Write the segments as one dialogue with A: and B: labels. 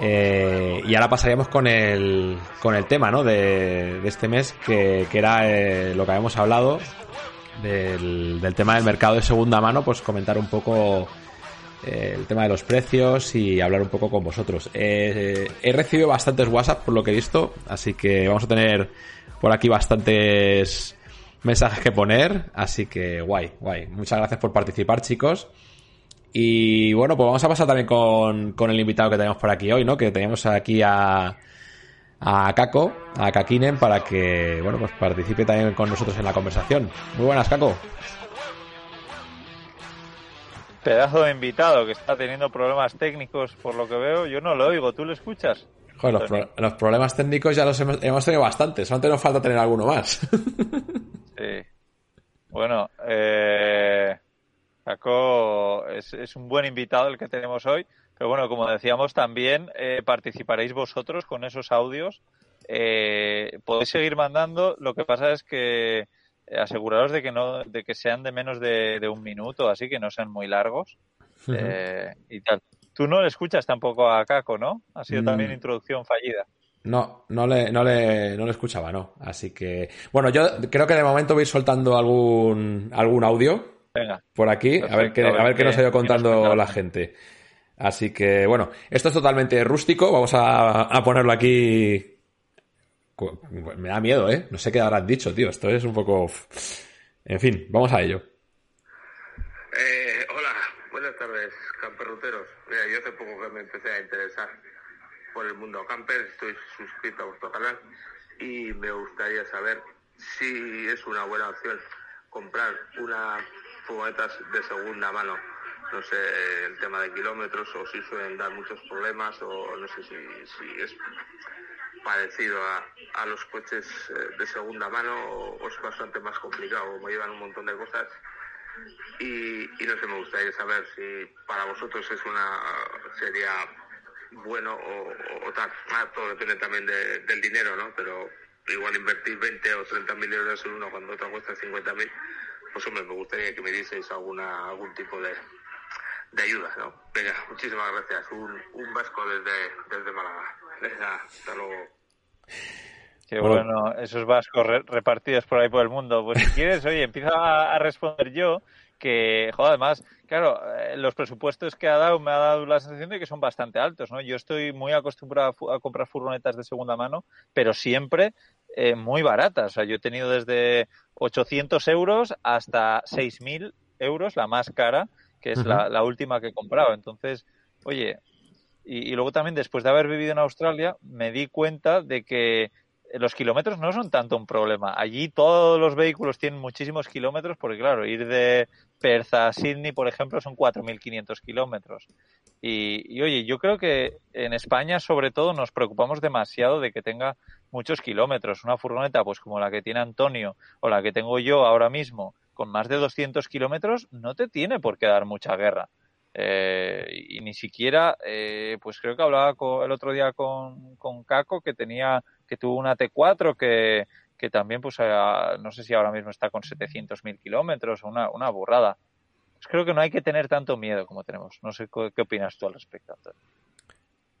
A: Eh, y ahora pasaríamos con el, con el tema ¿no? de, este mes, que, que era eh, lo que habíamos hablado del, del, tema del mercado de segunda mano, pues comentar un poco eh, el tema de los precios y hablar un poco con vosotros. He recibido bastantes WhatsApp por lo que he visto, así que vamos a tener por aquí bastantes mensajes que poner, así que guay, guay. Muchas gracias por participar, chicos. Y bueno, pues vamos a pasar también con, con el invitado que tenemos por aquí hoy, ¿no? Que tenemos aquí a, a Kako, a Kakinen, para que, bueno, pues participe también con nosotros en la conversación. Muy buenas, Kako.
B: Pedazo de invitado que está teniendo problemas técnicos, por lo que veo. Yo no lo oigo, ¿tú lo escuchas?
A: Joder, los, pro los problemas técnicos ya los hemos, hemos tenido bastantes, solamente nos falta tener alguno más.
B: sí. Bueno, eh, Paco es, es, un buen invitado el que tenemos hoy, pero bueno, como decíamos, también eh, participaréis vosotros con esos audios. Eh, podéis seguir mandando, lo que pasa es que aseguraros de que no, de que sean de menos de, de un minuto, así que no sean muy largos uh -huh. eh, y tal. Tú no le escuchas tampoco a Caco, ¿no? Ha sido mm. también introducción fallida.
A: No, no le, no le, no le escuchaba, no. Así que, bueno, yo creo que de momento voy soltando algún, algún audio
B: Venga.
A: por aquí, Perfecto, a ver qué, a ver qué nos ha ido contando la gente. Así que, bueno, esto es totalmente rústico, vamos a, a ponerlo aquí me da miedo, ¿eh? No sé qué habrán dicho, tío. Esto es un poco... En fin, vamos a ello.
C: Eh, hola, buenas tardes, camperruteros. Mira, yo hace poco que me empecé a interesar por el mundo camper, estoy suscrito a vuestro canal y me gustaría saber si es una buena opción comprar una furgonetas de segunda mano. No sé el tema de kilómetros o si suelen dar muchos problemas o no sé si, es parecido a, a los coches eh, de segunda mano o, o, es bastante más complicado, como llevan un montón de cosas. Y, no sé, me gustaría saber si para vosotros es una sería bueno o, o tal. Ah, todo depende también de, del dinero, ¿no? Pero igual invertir 20 o 30 mil euros en uno cuando otra cuesta 50 mil, pues hombre, me gustaría que me dieseis alguna, algún tipo de, de ayuda, ¿no? Venga, muchísimas gracias. Un, un vasco desde, desde Málaga. Venga, hasta luego.
B: Qué bueno, bueno esos vascos re repartidos por ahí por el mundo. Pues si quieres, oye, empiezo a, a responder yo que, joder, además, claro, eh, los presupuestos que ha dado me ha dado la sensación de que son bastante altos, ¿no? Yo estoy muy acostumbrado a, a comprar furgonetas de segunda mano, pero siempre eh, muy baratas. O sea, yo he tenido desde 800 euros hasta 6.000 euros, la más cara, que es uh -huh. la, la, última que he comprado. Entonces, oye, y, y, luego también después de haber vivido en Australia me di cuenta de que los kilómetros no son tanto un problema. Allí todos los vehículos tienen muchísimos kilómetros porque, claro, ir de Perth a Sydney, por ejemplo, son 4.500 kilómetros. Y, y, oye, yo creo que en España, sobre todo, nos preocupamos demasiado de que tenga muchos kilómetros. Una furgoneta, pues como la que tiene Antonio o la que tengo yo ahora mismo, con más de 200 kilómetros, no te tiene por qué dar mucha guerra. Eh, y ni siquiera, eh, pues creo que hablaba el otro día con, con Caco que tenía, que tuvo una T4 que, que también, pues a, no sé si ahora mismo está con 700.000 kilómetros, una, una burrada. Pues creo que no hay que tener tanto miedo como tenemos. No sé qué, qué opinas tú al respecto, Antonio.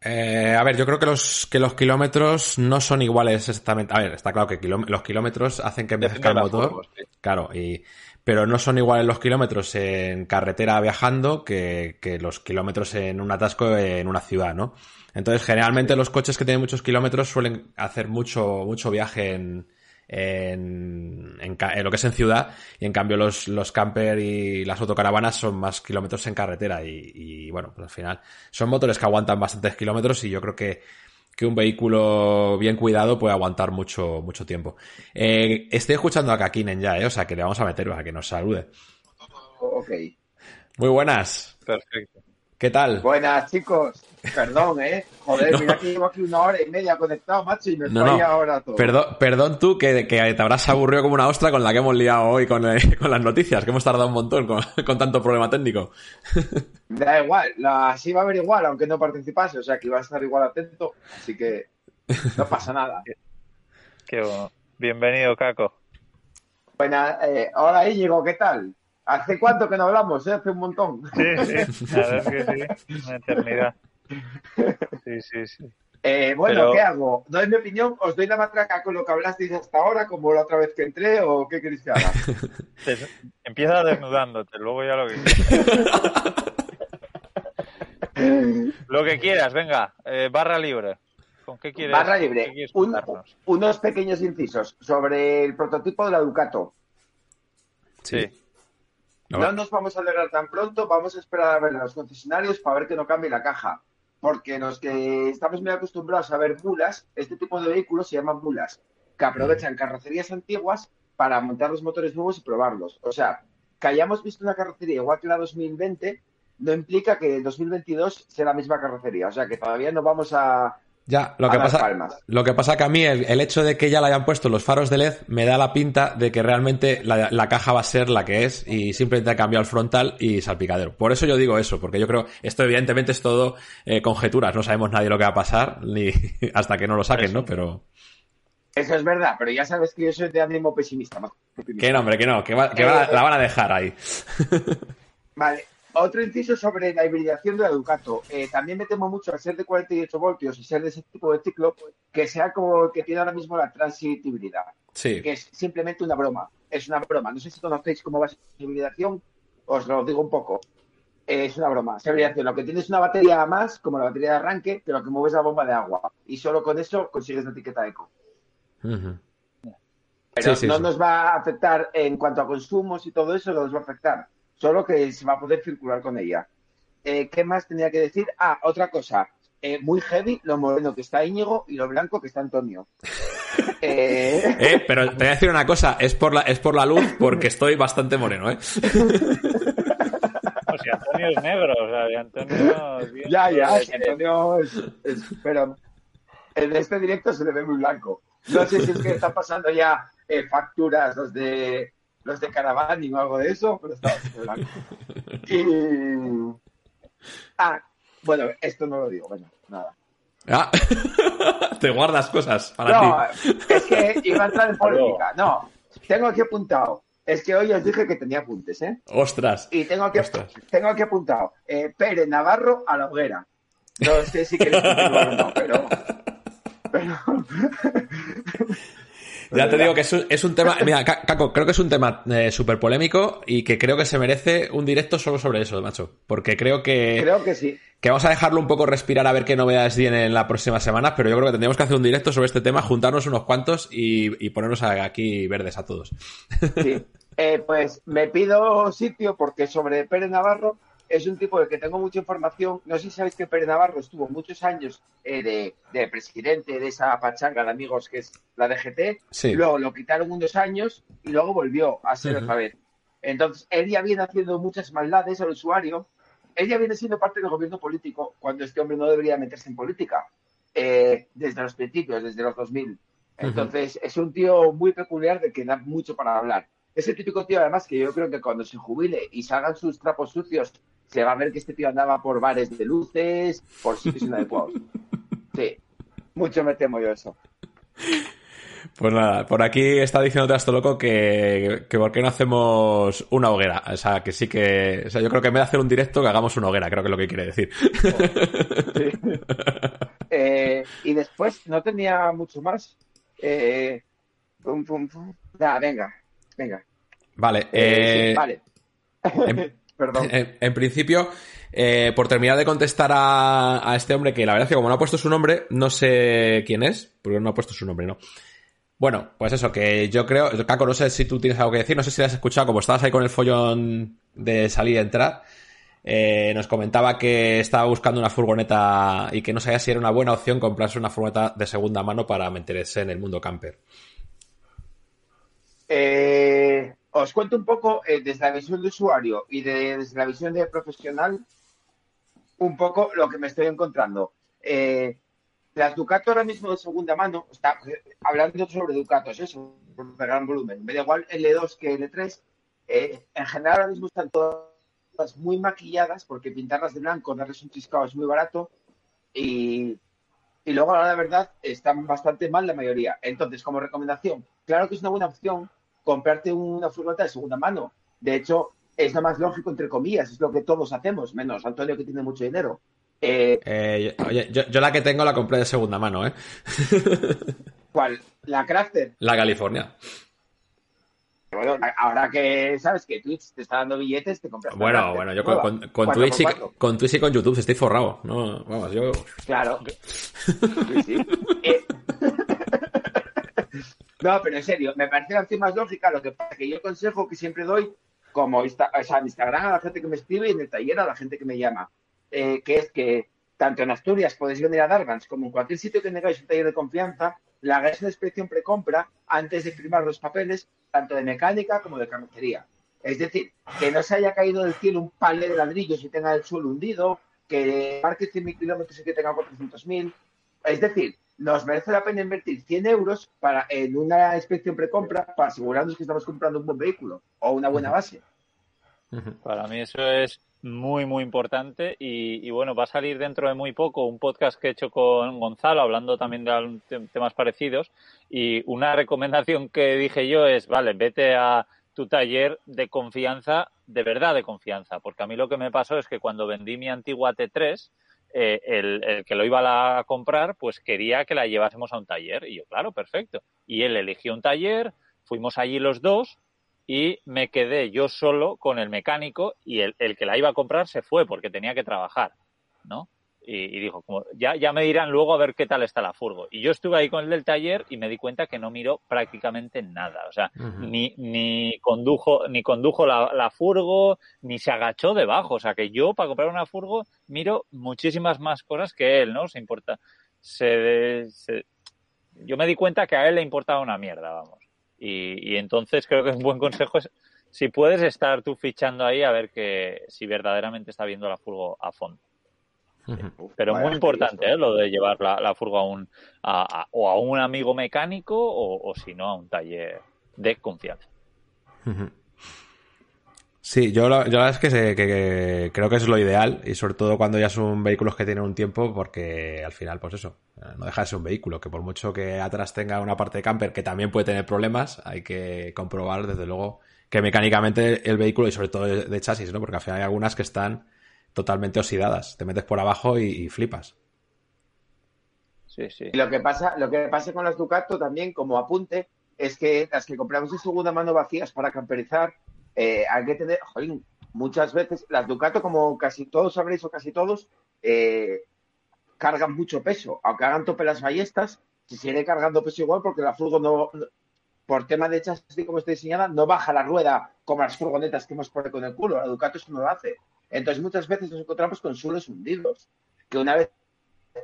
A: Eh, a ver, yo creo que los, que los kilómetros no son iguales exactamente. A ver, está claro que los kilómetros hacen que envejezca el motor. Claro, y, pero no son iguales los kilómetros en carretera viajando que, que, los kilómetros en un atasco en una ciudad, ¿no? Entonces, generalmente los coches que tienen muchos kilómetros suelen hacer mucho, mucho viaje en, en, en, en, lo que es en ciudad y en cambio los, los camper y las autocaravanas son más kilómetros en carretera y, y, bueno, pues al final son motores que aguantan bastantes kilómetros y yo creo que, que un vehículo bien cuidado puede aguantar mucho, mucho tiempo. Eh, estoy escuchando a Kakinen ya, ¿eh? o sea que le vamos a meter para que nos salude.
D: Ok.
A: Muy buenas.
B: Perfecto.
A: ¿Qué tal?
D: Buenas, chicos. Perdón, ¿eh? Joder, no. mira que llevo aquí una hora y media conectado, macho, y me no, no. ahora todo.
A: Perdón, perdón tú, que, que, te habrás aburrido como una ostra con la que hemos liado hoy con, eh, con las noticias, que hemos tardado un montón con, con tanto problema técnico.
D: Da igual, la, así va a haber igual, aunque no participase, o sea que iba a estar igual atento, así que no pasa nada.
B: Qué bueno. Bienvenido, Caco.
D: Buena, eh, hola Íñigo, ¿qué tal? ¿Hace cuánto que no hablamos? Eh? Hace un montón.
B: Sí, sí, la verdad es que sí, una eternidad. Sí, sí, sí.
D: Eh, bueno, ¿qué hago? ¿Doy mi opinión? ¿Os doy la matraca con lo que hablasteis hasta ahora, como la otra vez que entré, o qué queréis que haga?
B: Empieza desnudándote, luego ya lo que Lo que quieras, venga, eh, barra libre. ¿Con qué quieres?
D: Barra libre. unos pequeños incisos sobre el prototipo de la Ducato.
B: Sí.
D: No, nos vamos a alegrar tan pronto, vamos a esperar a ver a los concesionarios para ver que no cambie la caja porque los que estamos muy acostumbrados a ver mulas, este tipo de vehículos se llaman mulas, que aprovechan carrocerías antiguas para montar los motores nuevos y probarlos. O sea, que hayamos visto una carrocería igual que la 2020 no implica que el 2022 sea la misma carrocería. O sea, que todavía no vamos a,
A: ya, lo que, pasa, lo que pasa que a mí el, hecho de que ya le hayan puesto los faros de LED me da la pinta de que realmente la, caja va a ser la que es y simplemente ha cambiado el frontal y salpicadero. Por eso yo digo eso, porque yo creo, esto evidentemente es todo eh, conjeturas, no sabemos nadie lo que va a pasar ni hasta que no lo saquen, ¿no? Pero...
D: Eso es verdad, pero ya sabes que yo soy de ánimo pesimista. Más
A: Que no, hombre, que no, que, la van a dejar ahí.
D: Vale, otro inciso sobre la hibridación de la Ducato. Eh, también me temo mucho al ser de 48 voltios y ser de ese tipo de ciclo, que sea como el que tiene ahora mismo la Transit híbrida.
A: Sí.
D: Que es simplemente una broma. Es una broma. No sé si conocéis cómo va esa hibridación. Os lo digo un poco. es una broma. Esa hibridación. Lo que tienes es una batería más, como la batería de arranque, pero que mueves la bomba de agua. Y solo con eso consigues la etiqueta eco. Pero no nos va a afectar en cuanto a consumos y todo eso, no nos va a afectar solo que se va a poder circular con ella. Eh, ¿Qué más tenía que decir? Ah, otra cosa. Eh, muy heavy lo moreno que está Íñigo y lo blanco que está Antonio.
A: Eh, pero te voy a decir una cosa, es por la, es por la luz porque estoy bastante moreno, ¿eh?
B: si Antonio es negro, o sea, Antonio...
D: ya, ya, Antonio es, Pero en este directo se le ve muy blanco. No sé si es que están pasando ya facturas los de los de Caravani o algo de eso, pero estaba blanco. Y... Ah, bueno, esto no lo digo, bueno, nada.
A: Ah, te guardas cosas
D: para no, es que iba a entrar en política. No, tengo aquí apuntado. Es que hoy os dije que tenía apuntes, ¿eh?
A: Ostras.
D: Y tengo aquí, tengo aquí apuntado. Eh, Pérez Navarro a la hoguera. No sé si queréis continuar o no, pero... pero...
A: Ya te digo que es un, tema. Mira, Caco, creo que es un tema eh, súper polémico y que creo que se merece un directo solo sobre eso, macho. Porque creo que.
D: Creo que sí.
A: Que vamos a dejarlo un poco respirar a ver qué novedades vienen en las próximas semanas, pero yo creo que tendríamos que hacer un directo sobre este tema, juntarnos unos cuantos y, ponernos aquí verdes a todos.
D: Sí. Eh, pues me pido sitio porque sobre Pérez Navarro es un tipo del que tengo mucha información. No sé si sabéis que Pérez Navarro estuvo muchos años eh, de, presidente de esa pachanga de amigos que es la DGT. Luego lo quitaron unos años y luego volvió a ser otra vez. Entonces, él ya viene haciendo muchas maldades al usuario. Él ya viene siendo parte del gobierno político cuando este hombre no debería meterse en política. Eh, desde los principios, desde los 2000. Entonces, es un tío muy peculiar de que da mucho para hablar. Ese típico tío, además, que yo creo que cuando se jubile y salgan sus trapos sucios se va a ver que este tío andaba por bares de luces, por sitios inadecuados. Sí, mucho me temo yo eso.
A: Pues nada, por aquí está diciendo esto loco que, que por qué no hacemos una hoguera. O sea, que sí que. O sea, yo creo que en vez de hacer un directo, que hagamos una hoguera, creo que es lo que quiere decir.
D: Eh, y después no tenía mucho más. Eh, venga, venga.
A: Vale, eh,
D: vale.
A: Em, en, principio, eh, por terminar de contestar a, este hombre, que la verdad es que como no ha puesto su nombre, no sé quién es, porque no ha puesto su nombre, ¿no? Bueno, pues eso, que yo creo, Caco, no sé si tú tienes algo que decir, no sé si lo has escuchado, como estabas ahí con el follón de salir y entrar, eh, nos comentaba que estaba buscando una furgoneta y que no sabía si era una buena opción comprarse una furgoneta de segunda mano para meterse en el mundo camper.
D: Eh, os cuento un poco eh, desde la visión de usuario y desde la visión de profesional un poco lo que me estoy encontrando. Eh, las Ducato ahora mismo de segunda mano, está hablando sobre Ducatos, eso, de gran volumen. Me da igual L2 que L3. Eh, en general ahora mismo están todas muy maquilladas porque pintarlas de blanco, darles un chiscado es muy barato y, y luego la verdad están bastante mal la mayoría. Entonces, como recomendación, claro que es una buena opción comprarte una furgoneta de segunda mano. De hecho, es lo más lógico, entre comillas, es lo que todos hacemos, menos Antonio que tiene mucho dinero. Eh,
A: eh, oye, yo, la que tengo la compré de segunda mano, ¿eh?
D: ¿Cuál? ¿La Crafter?
A: La California.
D: Bueno, ahora que sabes que Twitch te está dando billetes, te compras.
A: Bueno, bueno, yo con, Twitch y, con Twitch y con YouTube estoy forrado. No, vamos, yo.
D: Claro. Eh, no, pero en serio, me parece la más lógica. Lo que pasa que yo consejo que siempre doy, como o sea, en Instagram a la gente que me escribe y en el taller a la gente que me llama, eh, que es que tanto en Asturias podéis venir a Dargans como en cualquier sitio que tengáis un taller de confianza, la hagáis una inspección precompra antes de firmar los papeles, tanto de mecánica como de carrocería. Es decir, que no se haya caído del cielo un panel de ladrillos y tenga el suelo hundido, que marque 100.000 kilómetros y que tenga 400.000. Es decir, nos merece la pena invertir 100 euros para, en una inspección precompra para asegurarnos que estamos comprando un buen vehículo o una buena base.
B: Para mí eso es muy, muy importante. Y, bueno, va a salir dentro de muy poco un podcast que he hecho con Gonzalo, hablando también de temas parecidos. Y una recomendación que dije yo es, vale, vete a tu taller de confianza, de verdad de confianza. Porque a mí lo que me pasó es que cuando vendí mi antigua T3, eh, el, el, que lo iba a comprar, pues quería que la llevásemos a un taller. Y yo, claro, perfecto. Y él eligió un taller, fuimos allí los dos y me quedé yo solo con el mecánico y el, el, que la iba a comprar se fue porque tenía que trabajar, ¿no? Y, dijo, como, ya, ya me dirán luego a ver qué tal está la furgo. Y yo estuve ahí con el del taller y me di cuenta que no miró prácticamente nada. O sea, ni, ni condujo, ni condujo la, la, furgo, ni se agachó debajo. O sea, que yo para comprar una furgo miro muchísimas más cosas que él, ¿no? Se importa. Se, se, yo me di cuenta que a él le importaba una mierda, vamos. Y, entonces creo que un buen consejo es si puedes estar tú fichando ahí a ver que si verdaderamente está viendo la furgo a fondo. Pero muy importante ¿eh? lo de llevar la, furgo a un, o a un amigo mecánico o, si no a un taller de confianza.
A: Sí, yo la, verdad es que, creo que es lo ideal y sobre todo cuando ya son vehículos que tienen un tiempo porque al final, pues eso, eh, no deja de ser un vehículo, que por mucho que atrás tenga una parte de camper que también puede tener problemas, hay que comprobar desde luego que mecánicamente el vehículo y sobre todo de, chasis, ¿no? Porque al final hay algunas que están totalmente oxidadas, te metes por abajo y, flipas.
D: Sí, sí. Y lo que pasa, lo que pasa con las Ducato también como apunte es que las que compramos en segunda mano vacías para camperizar eh, hay que tener, muchas veces las Ducato, como casi todos sabréis o casi todos, eh, cargan mucho peso. Aunque hagan tope las ballestas, se sigue cargando peso igual porque la furgo no, por tema de chasis como está diseñada, no baja la rueda como las furgonetas que hemos puesto con el culo. La Ducato eso no lo hace. Entonces muchas veces nos encontramos con suelos hundidos, que una vez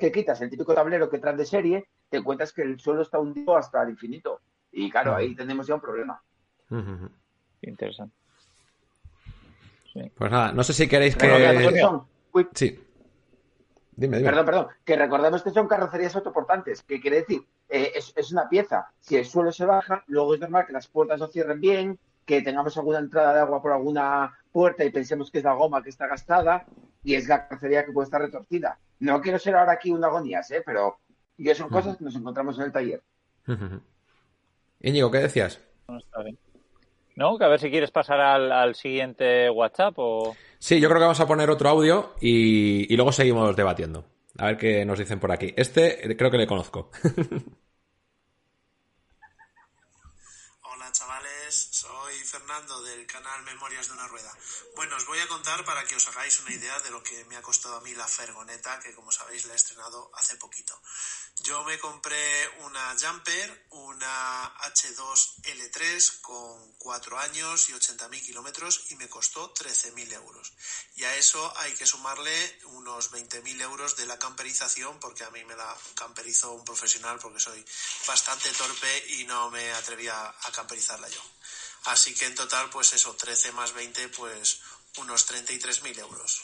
D: que quitas el típico tablero que traes de serie, te encuentras que el suelo está hundido hasta el infinito. Y claro, ahí tenemos ya un problema.
B: Interesante.
A: Pues nada, no sé si queréis que. Sí.
D: Dime, Perdón, perdón. Que recordemos que son carrocerías autoportantes. ¿Qué quiere decir? Eh, es, una pieza. Si el suelo se baja, luego es normal que las puertas no cierren bien, que tengamos alguna entrada de agua por alguna puerta y pensemos que es la goma que está gastada y es la carrocería que puede estar retorcida. No quiero ser ahora aquí un agonías, ¿eh? pero ya son cosas que nos encontramos en el taller.
A: Íñigo, ¿qué decías? No, está bien.
B: ¿no? Que a ver si quieres pasar al, siguiente WhatsApp o...
A: Sí, yo creo que vamos a poner otro audio y, y luego seguimos debatiendo. A ver qué nos dicen por aquí. Este creo que le conozco.
E: Hola chavales, soy Fernando Memorias de una Rueda. Bueno, os voy a contar para que os hagáis una idea de lo que me ha costado a mí la Fergoneta, que como sabéis la he estrenado hace poquito. Yo me compré una Jumper, una H2L3 con 4 años y 80.000 kilómetros y me costó 13.000 euros. Y a eso hay que sumarle unos 20.000 euros de la camperización porque a mí me la camperizó un profesional porque soy bastante torpe y no me atrevía a camperizarla yo. Así que en total, pues eso, 13 más 20, pues unos 33.000 euros.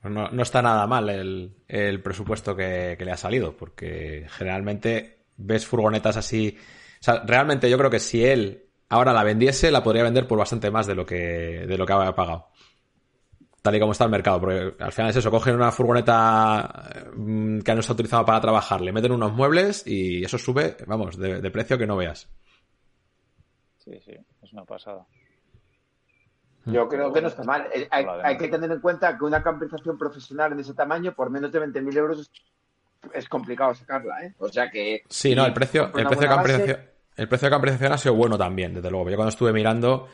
A: Pues no, está nada mal el, presupuesto que, le ha salido, porque generalmente ves furgonetas así. O sea, realmente yo creo que si él ahora la vendiese, la podría vender por bastante más de lo que, de lo que había pagado. Tal y como está el mercado, porque al final es eso, cogen una furgoneta mm, que no está utilizada para trabajar, le meten unos muebles y eso sube, vamos, de precio que no veas.
B: Sí, sí, es una pasada.
D: Yo creo que no está mal. Eh, hay, que tener en cuenta que una camperización profesional en ese tamaño, por menos de 20.000 euros, es, complicado sacarla, ¿eh? O sea que...
A: Sí, no, el precio, el precio, de camperización, el precio de camperización ha sido bueno también, desde luego. Yo cuando estuve mirando,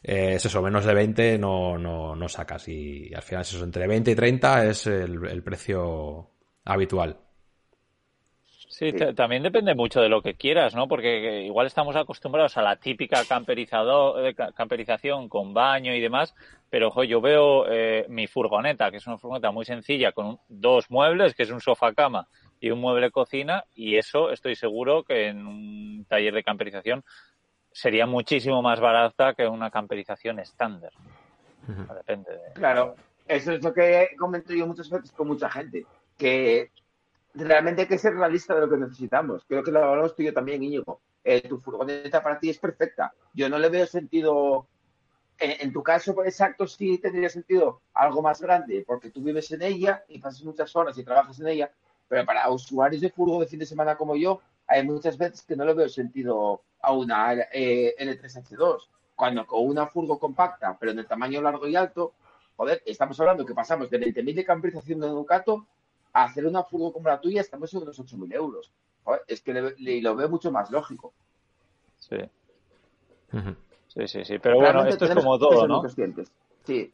A: eh, es eso, menos de 20 no, no, no sacas. Y, al final es eso, entre 20 y 30 es el precio habitual.
B: Sí, también depende mucho de lo que quieras, ¿no? Porque igual estamos acostumbrados a la típica camperizado, camperización con baño y demás, pero ojo, yo veo eh, mi furgoneta, que es una furgoneta muy sencilla, con dos muebles, que es un sofá cama y un mueble cocina, y eso estoy seguro que en un taller de camperización sería muchísimo más barata que una camperización estándar. Depende de...
D: Claro, eso es lo que comento yo muchas veces con mucha gente, que realmente hay que ser realista de lo que necesitamos. Creo que lo hablamos tú y yo también, Íñigo. Eh, tu furgoneta para ti es perfecta. Yo no le veo sentido. En, tu caso exacto sí tendría sentido algo más grande, porque tú vives en ella y pasas muchas horas y trabajas en ella, pero para usuarios de furgo de fin de semana como yo, hay muchas veces que no le veo sentido a una eh, L3H2. Cuando con una furgo compacta, pero en el tamaño largo y alto, joder, estamos hablando que pasamos de 20.000 de camperización de Ducato hacer una furgo como la tuya estamos en unos 8.000 euros. es que lo veo mucho más lógico.
B: Sí. Sí, sí, sí. Pero bueno, esto es como todo, ¿no?
D: Sí.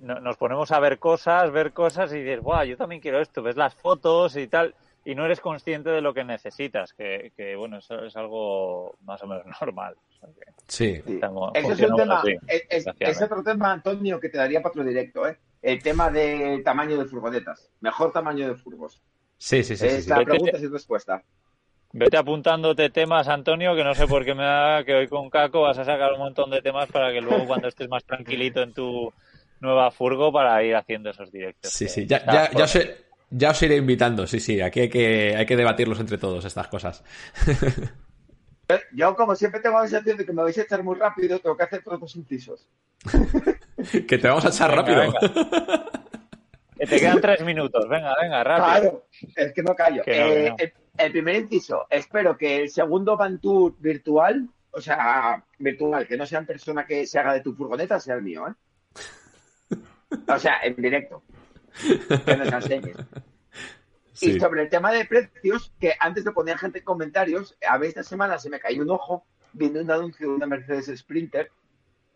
B: nos ponemos a ver cosas, ver cosas y dices, ¡guau! Yo también quiero esto. Ves las fotos y tal y no eres consciente de lo que necesitas, que, bueno, eso es algo más o menos normal.
A: sí.
D: Ese es, un tema, es, otro tema, Antonio, que te daría para otro directo, ¿eh? El tema de tamaño de furgonetas. Mejor tamaño de furgos.
A: Sí, sí, sí.
D: Es la pregunta sin respuesta.
B: Vete apuntándote temas, Antonio, que no sé por qué me da que hoy con Caco vas a sacar un montón de temas para que luego cuando estés más tranquilito en tu nueva furgo para ir haciendo esos directos.
A: Sí, sí, ya, ya, ya, ya os iré invitando, sí, sí, aquí hay que, hay que debatirlos entre todos estas cosas.
D: Yo, como siempre, tengo la sensación de que me vais a echar muy rápido, tengo que hacer todos los incisos.
A: que te vamos a echar rápido.
B: que te quedan tres minutos, venga, venga, rápido. Claro,
D: es que no callo. Eh, el, primer inciso, espero que el segundo Van Tour virtual, o sea, virtual, que no sea en persona que se haga de tu furgoneta, sea el mío, ¿eh? O sea, en directo. Que nos enseñes. Y sobre el tema de precios, que antes lo ponía gente en comentarios, a ver, esta semana se me cayó un ojo viendo un anuncio de una Mercedes Sprinter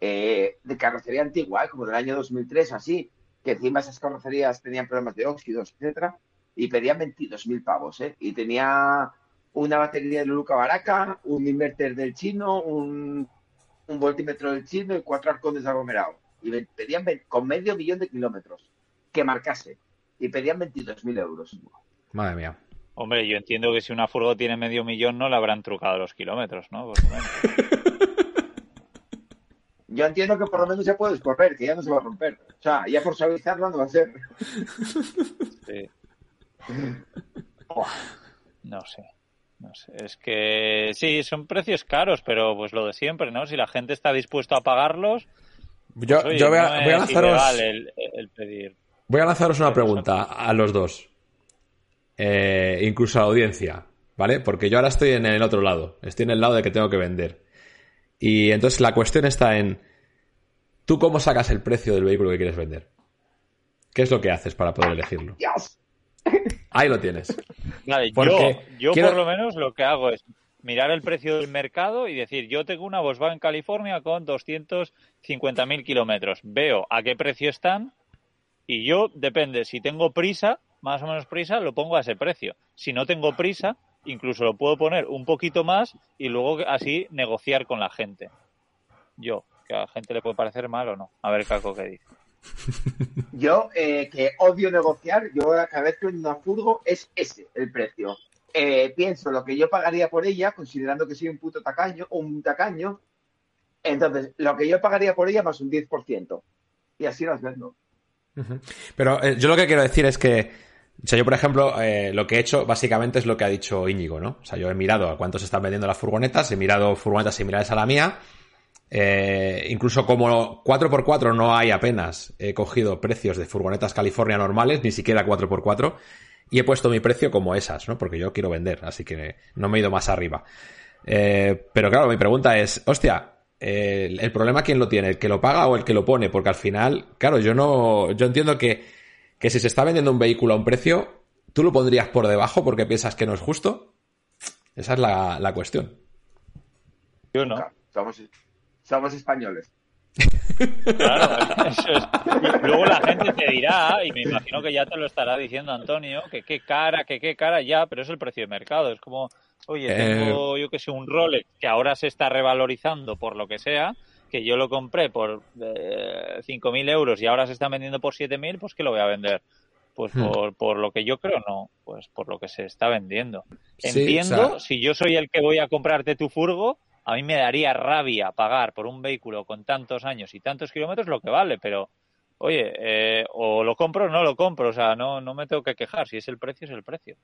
D: eh, de carrocería antigua, eh, como del año 2003, así, que encima esas carrocerías tenían problemas de óxidos, etcétera, y pedían 22.000 pavos, ¿eh? Y tenía una batería de Luca Baraca, un inverter del chino, un, un voltímetro del chino y cuatro arcones de aglomerado. Y pedían con medio millón de kilómetros que marcase. Y pedían 22.000 euros.
A: Madre mía.
B: Hombre, yo entiendo que si una furgo tiene medio millón no le habrán trucado los kilómetros, ¿no?
D: yo entiendo que por lo menos ya puedes correr, que ya no se va a romper. O sea, ya por suavizarlo no va a ser.
B: Sí. No sé. No sé. Es que sí, son precios caros, pero pues lo de siempre, ¿no? Si la gente está dispuesta a pagarlos.
A: Yo, pues, voy, a, voy a lanzaros.
B: el pedir.
A: Voy a lanzaros una pregunta a los dos. Eh, incluso a la audiencia, ¿vale? Porque yo ahora estoy en el otro lado, estoy en el lado de que tengo que vender. Y entonces la cuestión está en, ¿tú cómo sacas el precio del vehículo que quieres vender? ¿Qué es lo que haces para poder elegirlo? Ahí lo tienes.
B: Vale, yo, por lo menos lo que hago es mirar el precio del mercado y decir, yo tengo una Volkswagen California con 250.000 kilómetros. Veo a qué precio están y yo, depende, si tengo prisa, más o menos prisa, lo pongo a ese precio. Si no tengo prisa, incluso lo puedo poner un poquito más y luego así negociar con la gente. Yo, que a la gente le puede parecer mal o no. A ver, Caco, ¿qué dice?
D: Yo, eh, que odio negociar, yo cada vez que en una furgo es ese el precio. Eh, pienso lo que yo pagaría por ella, considerando que soy un puto tacaño o un tacaño. Entonces, lo que yo pagaría por ella más un 10%. Y así las vendo.
A: Pero eh, yo lo que quiero decir es que, o sea, yo por ejemplo, eh, lo que he hecho básicamente es lo que ha dicho Íñigo, ¿no? O sea, yo he mirado a cuánto se están vendiendo las furgonetas, he mirado furgonetas similares a la mía, eh, incluso como 4x4 no hay apenas, he cogido precios de furgonetas California normales, ni siquiera 4x4, y he puesto mi precio como esas, ¿no? Porque yo quiero vender, así que no me he ido más arriba. pero claro, mi pregunta es, hostia, el, problema quién lo tiene, el que lo paga o el que lo pone, porque al final, claro, yo no, yo entiendo que, que si se está vendiendo un vehículo a un precio, tú lo pondrías por debajo porque piensas que no es justo. Esa es la, la cuestión.
B: Yo no.
D: Somos, somos españoles.
B: Claro, eso es. luego la gente te dirá, y me imagino que ya te lo estará diciendo Antonio, que qué cara, que qué cara ya, pero es el precio de mercado. Es como, oye, tengo eh. yo que sé, un Rolex que ahora se está revalorizando por lo que sea, que yo lo compré por eh, 5.000 euros y ahora se está vendiendo por 7.000, pues que lo voy a vender. Pues hmm. por, por, lo que yo creo, no, pues por lo que se está vendiendo. Entiendo, si yo soy el que voy a comprarte tu furgo, a mí me daría rabia pagar por un vehículo con tantos años y tantos kilómetros lo que vale, pero oye, eh, o lo compro o no lo compro, o sea, no, no me tengo que quejar, si es el precio, es el precio.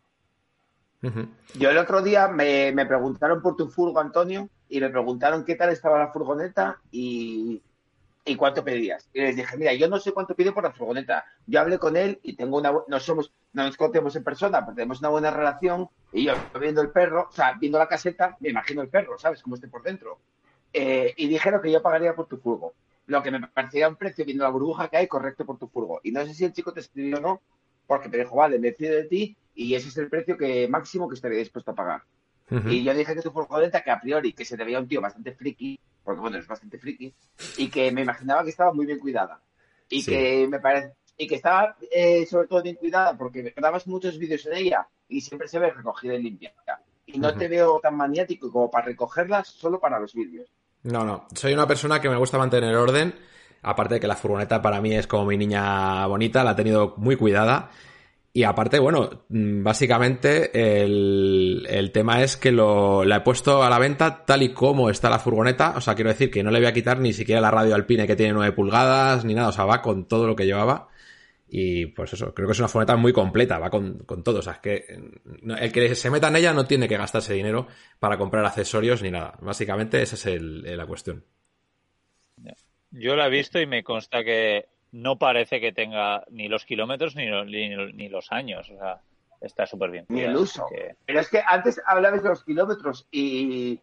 D: Yo el otro día me, me, preguntaron por tu furgo, Antonio, y me preguntaron qué tal estaba la furgoneta y, y cuánto pedías. Y les dije, mira, yo no sé cuánto pide por la furgoneta. Yo hablé con él y tengo una, no somos, no nos conocemos en persona, pero tenemos una buena relación y yo viendo el perro, o sea, viendo la caseta, me imagino el perro, ¿sabes? Cómo esté por dentro. Eh, y dijeron que yo pagaría por tu furgo. Lo que me parecía un precio, viendo la burbuja que hay, correcto por tu furgo. Y no sé si el chico te escribió o no, porque me dijo, vale, me fío de ti y ese es el precio que máximo que estaría dispuesto a pagar. Y yo dije que tu furgoneta, que a priori, que se te veía un tío bastante friki, porque bueno, es bastante friki, y que me imaginaba que estaba muy bien cuidada. Y que me parece y que estaba eh, sobre todo bien cuidada porque grabas muchos vídeos en ella y siempre se ve recogida y limpia. Y no te veo tan maniático como para recogerlas solo para los vídeos.
A: No, no. Soy una persona que me gusta mantener orden. Aparte de que la furgoneta para mí es como mi niña bonita, la he tenido muy cuidada. Y aparte, bueno, mm, básicamente el, el tema es que lo, la he puesto a la venta tal y como está la furgoneta. O sea, quiero decir que no le voy a quitar ni siquiera la radio alpine que tiene 9 pulgadas, ni nada. O sea, va con todo lo que llevaba. Y pues eso, creo que es una furgoneta muy completa, va con, con todo. O sea, es que el que se meta en ella no tiene que gastarse dinero para comprar accesorios ni nada. Básicamente esa es el, la cuestión.
B: Yo la he visto y me consta que no parece que tenga ni los kilómetros ni, ni, los años. O sea, está súper bien.
D: Ni el uso. Pero es que antes hablabas de los kilómetros y.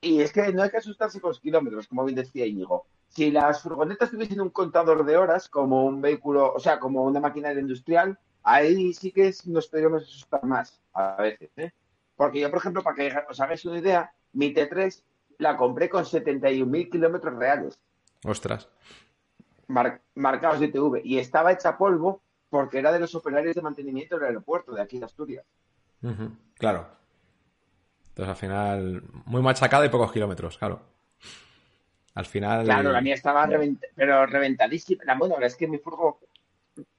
D: Y es que no hay que asustarse con los kilómetros, como bien decía Íñigo. Si las furgonetas tuviesen un contador de horas, como un vehículo, o sea, como una maquinaria industrial, ahí sí que nos podríamos asustar más a veces. ¿eh? Porque yo, por ejemplo, para que os hagáis una idea, mi T3 la compré con 71.000 kilómetros reales.
A: Ostras
D: marcados de TV y estaba hecha polvo porque era de los operarios de mantenimiento del aeropuerto de aquí de Asturias.
A: Claro. Entonces al final, muy machacada y pocos kilómetros, claro. Al final.
D: Claro, la mía estaba pero reventadísima. Bueno, la verdad es que mi furgo,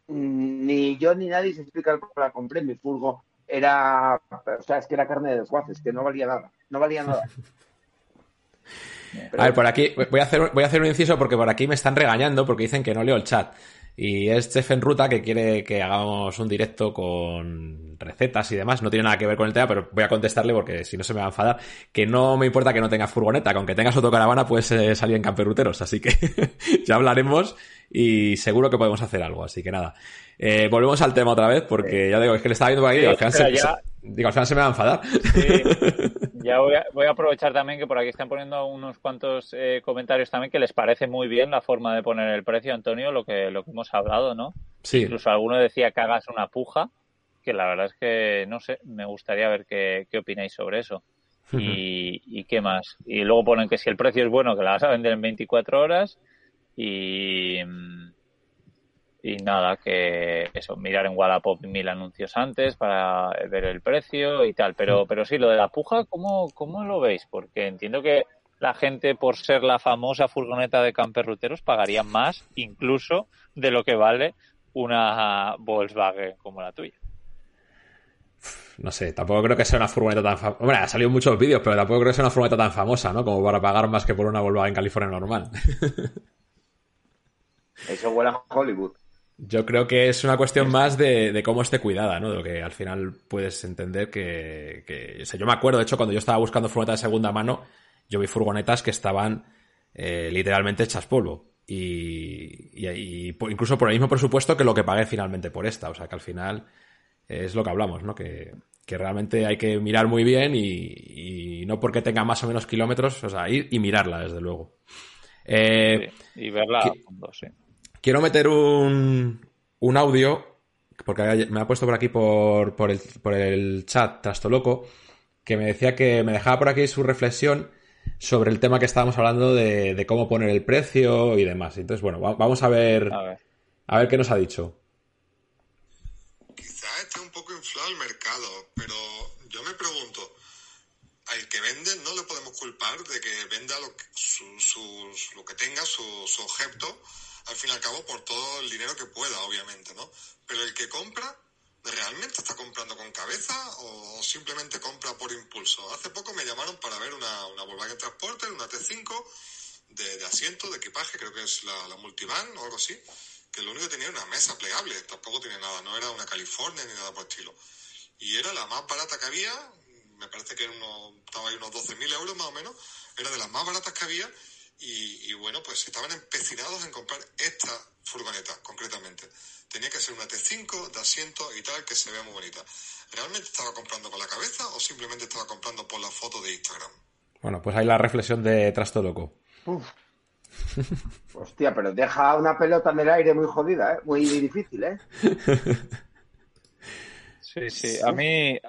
D: mm, ni yo ni nadie se explica cómo la compré. Mi furgo era, o sea, es que era carne de desguaces, que no valía nada. No valía nada.
A: A ver, por aquí, voy a, hacer, voy a hacer un inciso porque por aquí me están regañando porque dicen que no leo el chat. Y es Chef en Ruta que quiere que hagamos un directo con recetas y demás. No tiene nada que ver con el tema, pero voy a contestarle porque si no se me va a enfadar. Que no me importa que no tengas furgoneta, que aunque tengas autocaravana puedes eh, salir en camperruteros. Así que ya hablaremos y seguro que podemos hacer algo. Así que nada. Eh, volvemos al tema otra vez porque ya digo, es que le estaba viendo por aquí. al final se, digo, al final se me va a enfadar. Sí.
B: Ya voy a, aprovechar también que por aquí están poniendo unos cuantos eh, comentarios también que les parece muy bien la forma de poner el precio, Antonio, lo que, lo que hemos hablado, ¿no?
A: Sí.
B: Incluso alguno decía que hagas una puja, que la verdad es que, no sé, me gustaría ver qué, qué opináis sobre eso. y, y, qué más. Y luego ponen que si el precio es bueno, que la vas a vender en 24 horas. Y, y nada, que eso, mirar en Wallapop mil anuncios antes para ver el precio y tal. Pero, pero sí, lo de la puja, ¿cómo, ¿cómo lo veis? Porque entiendo que la gente, por ser la famosa furgoneta de camperruteros, pagaría más incluso de lo que vale una Volkswagen como la tuya.
A: No sé, tampoco creo que sea una furgoneta tan famosa. Bueno, ha salido muchos vídeos, pero tampoco creo que sea una furgoneta tan famosa, ¿no? Como para pagar más que por una Volkswagen California normal.
D: Eso huele a Hollywood.
A: Yo creo que es una cuestión más de, cómo esté cuidada, ¿no? De lo que al final puedes entender que, o sea, yo me acuerdo, de hecho, cuando yo estaba buscando furgonetas de segunda mano, yo vi furgonetas que estaban eh, literalmente hechas polvo. Y, incluso por el mismo presupuesto que lo que pagué finalmente por esta. O sea, que al final es lo que hablamos, ¿no? Que, que realmente hay que mirar muy bien y, no porque tenga más o menos kilómetros, o sea, ir y mirarla, desde luego.
B: Eh, y verla a fondo, sí.
A: Quiero meter un, un audio, porque me ha puesto por aquí por, por, el, por el chat Trasto Loco, que me decía que me dejaba por aquí su reflexión sobre el tema que estábamos hablando de, cómo poner el precio y demás. Entonces, bueno, vamos a ver, a ver, a ver qué nos ha dicho
F: inflado el mercado, pero yo me pregunto, al que vende no le podemos culpar de que venda lo que, lo que tenga, su, objeto, al fin y al cabo por todo el dinero que pueda, obviamente, ¿no? Pero el que compra, ¿realmente está comprando con cabeza o simplemente compra por impulso? Hace poco me llamaron para ver una, una Volkswagen Transporter, una T5 de, asiento, de equipaje, creo que es la, la Multivan o algo así que lo único que tenía era una mesa plegable, tampoco tenía nada, no era una California ni nada por el estilo. Y era la más barata que había, me parece que era estaba ahí unos 12.000 euros más o menos, era de las más baratas que había y, bueno, pues estaban empecinados en comprar esta furgoneta concretamente. Tenía que ser una T5 de asiento y tal, que se vea muy bonita. ¿Realmente estaba comprando con la cabeza o simplemente estaba comprando por la foto de Instagram?
A: Bueno, pues ahí la reflexión de Trasto Loco.
D: Hostia, pero deja una pelota en el aire muy jodida, ¿eh? Muy difícil, ¿eh?
B: Sí, sí. A mí,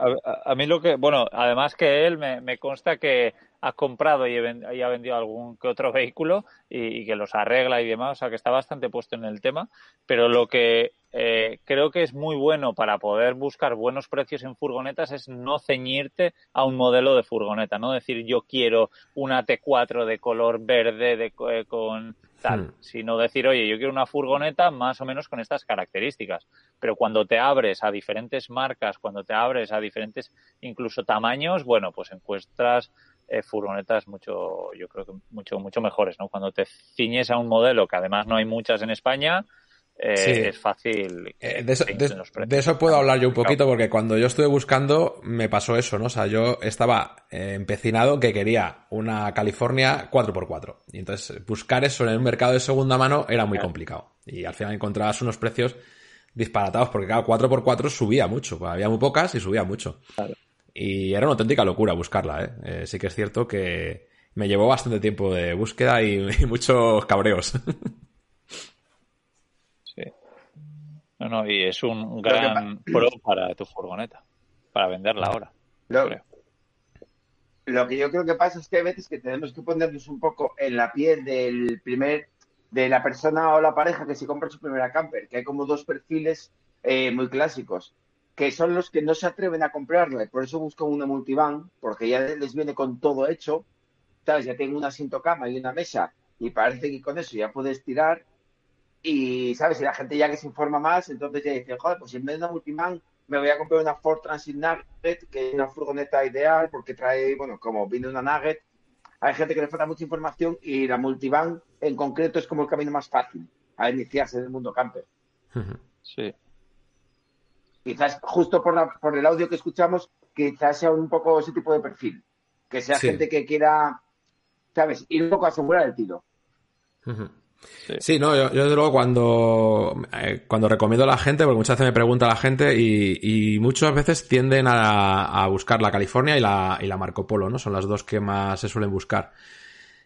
B: a, mí lo que, bueno, además que él me, consta que ha comprado y, ha vendido algún que otro vehículo y, que los arregla y demás, o sea que está bastante puesto en el tema. Pero lo que eh, creo que es muy bueno para poder buscar buenos precios en furgonetas es no ceñirte a un modelo de furgoneta, no decir yo quiero una T4 de color verde de, eh, con tal, hmm. sino decir, oye, yo quiero una furgoneta más o menos con estas características. Pero cuando te abres a diferentes marcas, cuando te abres a diferentes incluso tamaños, bueno, pues encuentras eh, furgonetas mucho, yo creo que mucho, mucho mejores, ¿no? Cuando te ciñes a un modelo que además no hay muchas en España, eh, es fácil.
A: Eh, de, eso, puedo hablar yo un poquito porque cuando yo estuve buscando me pasó eso, ¿no? O sea, yo estaba empecinado que quería una California 4x4 y entonces buscar eso en el mercado de segunda mano era muy complicado y al final encontrabas unos precios disparatados porque cada 4x4 subía mucho, había muy pocas y subía mucho. Y era una auténtica locura buscarla, ¿eh? Sí que es cierto que me llevó bastante tiempo de búsqueda y, y muchos cabreos.
B: No, no, y es un gran pro para tu furgoneta, para venderla ahora.
D: Lo, lo, que yo creo que pasa es que hay veces que tenemos que ponernos un poco en la piel del primer, de la persona o la pareja que se compra su primera camper, que hay como dos perfiles eh, muy clásicos, que son los que no se atreven a comprarla y por eso buscan una multivan, porque ya les viene con todo hecho, ¿sabes? Ya tengo un asiento cama y una mesa y parece que con eso ya puedes tirar y, ¿sabes? Si la gente ya que se informa más, entonces ya dice, joder, pues en vez de una Multiman, me voy a comprar una Ford Transit Nugget, que es una furgoneta ideal, porque trae, bueno, como viene una Nugget, hay gente que le falta mucha información y la Multivan en concreto es como el camino más fácil a iniciarse en el mundo camper.
B: Sí.
D: Quizás justo por, la, por el audio que escuchamos, quizás sea un poco ese tipo de perfil. Que sea gente que quiera, ¿sabes? Ir un poco a asegurar el tiro.
A: Sí, no, yo, desde luego cuando, eh, cuando recomiendo a la gente, porque muchas veces me pregunta la gente y, muchas veces tienden a, buscar la California y la, y la Marco Polo, ¿no? Son las dos que más se suelen buscar.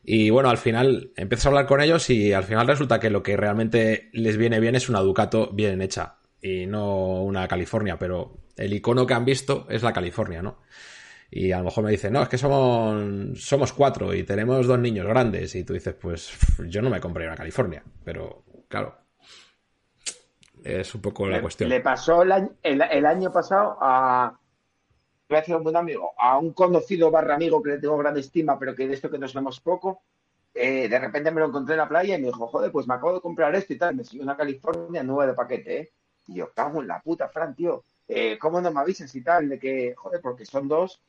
A: Y bueno, al final empiezas a hablar con ellos y al final resulta que lo que realmente les viene bien es una Ducato bien hecha y no una California, pero el icono que han visto es la California, ¿no? y a lo mejor me dicen, no, es que somos, somos cuatro y tenemos dos niños grandes y tú dices, pues yo no me compré una California, pero claro, es un poco la cuestión.
D: Le pasó el año, el, año pasado a, decir a un buen amigo, a un conocido barra amigo que le tengo gran estima, pero que de esto que nos vemos poco, eh, de repente me lo encontré en la playa y me dijo, joder, pues me acabo de comprar esto y tal, me siguió una California nueva de paquete, ¿eh? Y yo, cago en la puta, Fran, tío, eh, ¿cómo no me avisas y tal? De que, joder, porque son dos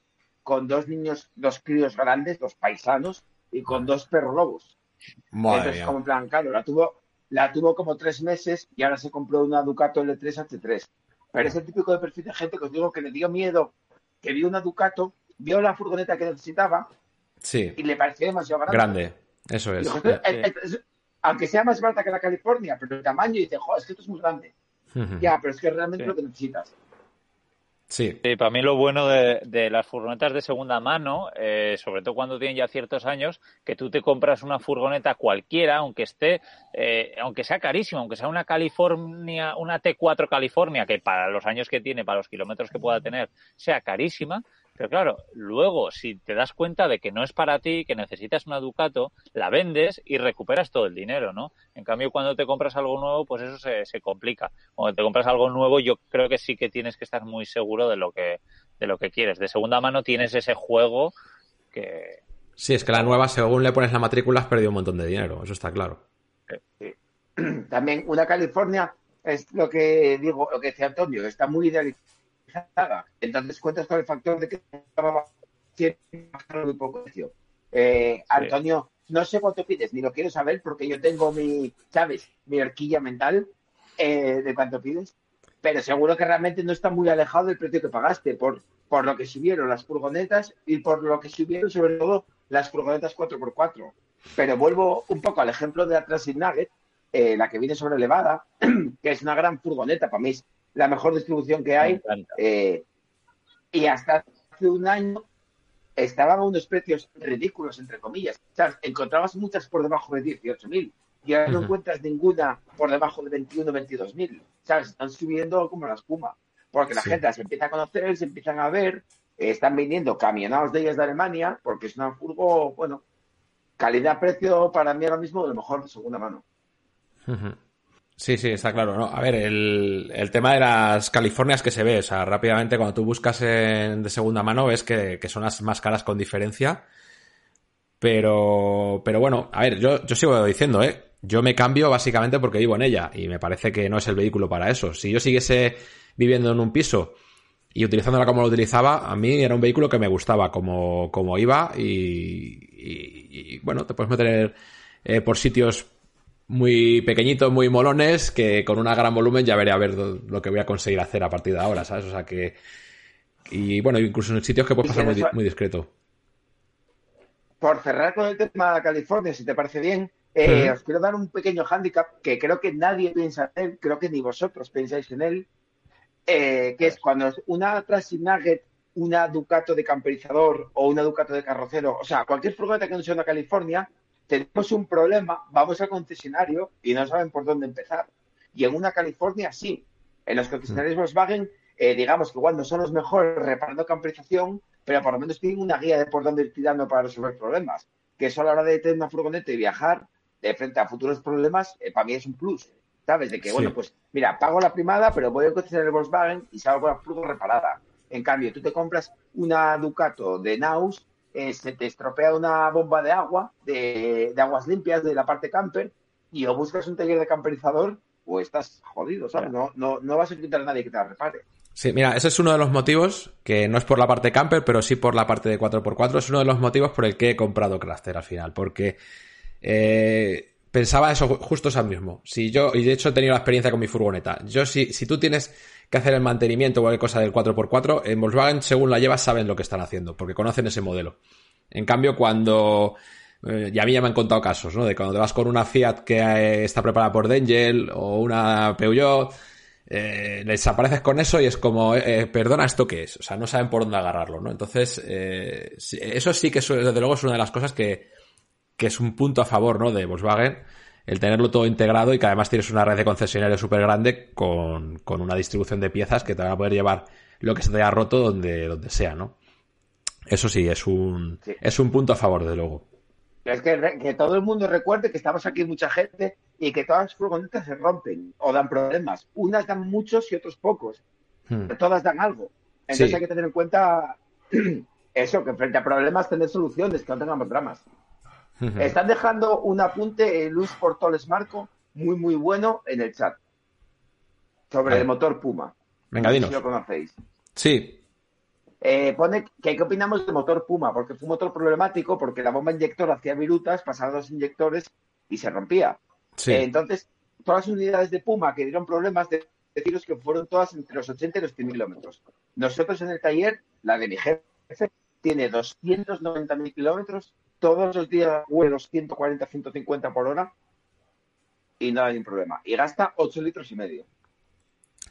D: con dos niños, dos críos grandes, dos paisanos, y con dos perros lobos. Entonces, como en plan, claro, la tuvo, la tuvo como tres meses y ahora se compró una Ducato L3 H3. Pero es el típico de perfil de gente que os digo que le dio miedo, que vio una Ducato, vio la furgoneta que necesitaba
A: sí.
D: y le pareció demasiado
A: grande. Grande, eso es.
D: aunque sea más barata que la California, pero el tamaño dice, joder, es que esto es muy grande. Ya, pero es que realmente lo que necesitas.
B: Sí. para mí lo bueno de, las furgonetas de segunda mano, eh, sobre todo cuando tienen ya ciertos años, que tú te compras una furgoneta cualquiera, aunque esté, eh, aunque sea carísima, aunque sea una California, una T4 California, que para los años que tiene, para los kilómetros que pueda tener, sea carísima, pero claro, luego si te das cuenta de que no es para ti, que necesitas una Ducato, la vendes y recuperas todo el dinero, ¿no? En cambio, cuando te compras algo nuevo, pues eso se, se complica. Cuando te compras algo nuevo, yo creo que sí que tienes que estar muy seguro de lo que, de lo que quieres. De segunda mano tienes ese juego que...
A: Sí, es que la nueva, según le pones la matrícula, has perdido un montón de dinero, eso está claro.
D: También una California es lo que digo, lo que decía Antonio, está muy idealizada entonces cuentas con el factor de que muy poco precio. Eh, Antonio, no sé cuánto pides, ni lo quiero saber porque yo tengo mi, ¿sabes? Mi horquilla mental eh, de cuánto pides, pero seguro que realmente no está muy alejado del precio que pagaste por, por lo que subieron las furgonetas y por lo que subieron sobre todo las furgonetas 4x4. Pero vuelvo un poco al ejemplo de la Transit Nugget, eh, la que viene sobre elevada, que es una gran furgoneta, para mí la mejor distribución que hay. Eh, y hasta hace un año estaban a unos precios ridículos, entre comillas. encontrabas muchas por debajo de 18.000 y ahora no encuentras ninguna por debajo de 21, 22.000. ¿Sabes? Están subiendo como la espuma. Porque la gente las empieza a conocer, se empiezan a ver, están viniendo camionados de ellas de Alemania, porque es una furgo, bueno, calidad-precio para mí ahora mismo de lo mejor de segunda mano.
A: Sí, sí, está claro. ¿no? A ver, el, el, tema de las Californias que se ve, o sea, rápidamente cuando tú buscas de segunda mano ves que, que, son las más caras con diferencia. Pero, pero bueno, a ver, yo, yo sigo diciendo, ¿eh? Yo me cambio básicamente porque vivo en ella y me parece que no es el vehículo para eso. Si yo siguiese viviendo en un piso y utilizándola como lo utilizaba, a mí era un vehículo que me gustaba como, como iba y, y, bueno, te puedes meter eh, por sitios muy pequeñitos, muy molones, que con una gran volumen ya veré a ver lo que voy a conseguir hacer a partir de ahora, ¿sabes? O sea que... Y bueno, incluso en sitios que puedes pasar muy, discreto.
D: Por cerrar con el tema de California, si te parece bien, eh, os quiero dar un pequeño hándicap que creo que nadie piensa en él, creo que ni vosotros pensáis en él, eh, que es cuando una Transit Nugget, una Ducato de camperizador o una Ducato de carrocero, o sea, cualquier furgoneta que no sea una California, tenemos un problema, vamos al concesionario y no saben por dónde empezar. Y en una California sí. En los concesionarios Volkswagen, eh, digamos que igual no son los mejores reparando camperización, pero por lo menos tienen una guía de por dónde ir tirando para resolver problemas. Que eso a la hora de tener una furgoneta y viajar de frente a futuros problemas, eh, para mí es un plus. ¿Sabes? De que, bueno, pues mira, pago la primada, pero voy a concesionario Volkswagen y salgo con la furgoneta reparada. En cambio, tú te compras una Ducato de Naus eh, se te estropea una bomba de agua, de, aguas limpias de la parte camper, y o buscas un taller de camperizador o estás jodido, ¿sabes? No, no, no vas a encontrar a nadie que te la repare.
A: Sí, mira, ese es uno de los motivos, que no es por la parte camper, pero sí por la parte de 4x4, es uno de los motivos por el que he comprado Crafter al final, porque eh, pensaba eso justo eso mismo. Si yo, y de hecho he tenido la experiencia con mi furgoneta, yo si, si tú tienes que hacer el mantenimiento o cualquier cosa del 4x4, en Volkswagen, según la llevas, saben lo que están haciendo, porque conocen ese modelo. En cambio, cuando... Eh, ya a mí ya me han contado casos, ¿no? De cuando te vas con una Fiat que eh, está preparada por Dengel o una Peugeot, eh, les apareces con eso y es como, eh, perdona, ¿esto qué es? O sea, no saben por dónde agarrarlo, ¿no? Entonces, eso sí que desde luego es una de las cosas que, que es un punto a favor, ¿no? De Volkswagen el tenerlo todo integrado y que además tienes una red de concesionarios súper grande con, con, una distribución de piezas que te van a poder llevar lo que se te haya roto donde, donde sea, ¿no? Eso sí, es un, es un punto a favor, de luego.
D: Es que, que, todo el mundo recuerde que estamos aquí mucha gente y que todas las furgonetas se rompen o dan problemas. Unas dan muchos y otros pocos. Hmm. todas dan algo. Entonces hay que tener en cuenta eso, que frente a problemas tener soluciones, que no tengamos dramas. Están dejando un apunte, Luz Portoles Marco, muy, muy bueno en el chat. Sobre el motor Puma.
A: Venga, dinos.
D: Si lo conocéis.
A: Sí.
D: Eh, pone que qué opinamos del motor Puma, porque fue un motor problemático, porque la bomba inyector hacía virutas, pasaban los inyectores y se rompía. Sí. Eh, entonces, todas las unidades de Puma que dieron problemas, de deciros que fueron todas entre los 80 y los 100 kilómetros. Nosotros en el taller, la de mi jefe, tiene 290.000 kilómetros todos los días vuelos 140, 150 por hora y no hay ningún problema. Y gasta 8 litros y medio.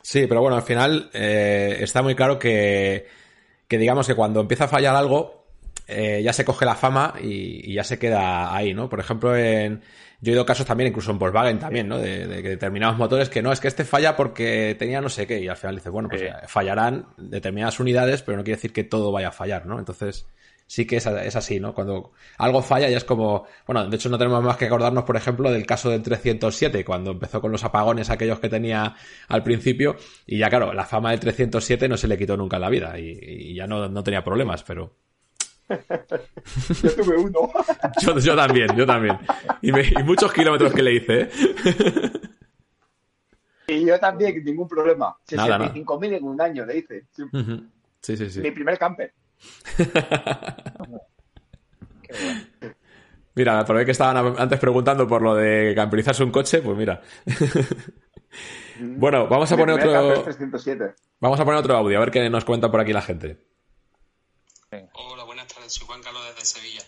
A: Sí, pero bueno, al final eh, está muy claro que, que digamos que cuando empieza a fallar algo, eh, ya se coge la fama y, ya se queda ahí, ¿no? Por ejemplo, en, yo he ido casos también, incluso en Volkswagen también, ¿no? De, de, determinados motores que no, es que este falla porque tenía no sé qué, y al final dices, bueno, pues fallarán determinadas unidades, pero no quiere decir que todo vaya a fallar, ¿no? Entonces, sí que es, es, así, ¿no? Cuando algo falla ya es como, bueno, de hecho no tenemos más que acordarnos, por ejemplo, del caso del 307, cuando empezó con los apagones aquellos que tenía al principio, y ya claro, la fama del 307 no se le quitó nunca en la vida, y, ya no, no, tenía problemas, pero...
D: yo tuve uno.
A: yo, también, yo también. Y, muchos kilómetros que le hice, ¿eh?
D: Y yo también, ningún problema. 65.000 en un año le hice.
A: Sí, sí, sí.
D: Mi primer camper.
A: Mira, por ver que estaban antes preguntando por lo de camperizarse un coche, pues mira. bueno, vamos a poner otro. Vamos a poner otro audio, a ver qué nos cuenta por aquí la gente.
G: Hola, buenas tardes, soy Juan Carlos desde Sevilla.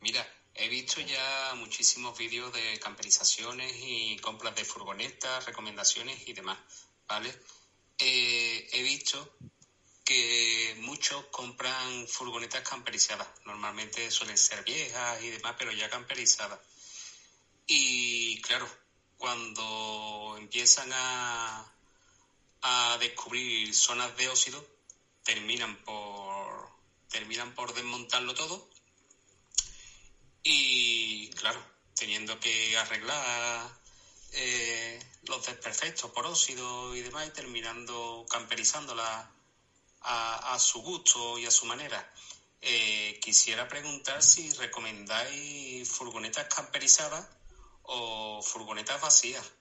G: Mira, he visto ya muchísimos vídeos de camperizaciones y compras de furgonetas, recomendaciones y demás, ¿vale? Eh, he visto que muchos compran furgonetas camperizadas. Normalmente suelen ser viejas y demás, pero ya camperizadas. Y claro, cuando empiezan a, a descubrir zonas de óxido, terminan por, terminan por desmontarlo todo. Y claro, teniendo que arreglar eh, los desperfectos por óxido y demás, y terminando camperizando la, a, su gusto y a su manera. Eh, quisiera preguntar si recomendáis furgonetas camperizadas o furgonetas vacías,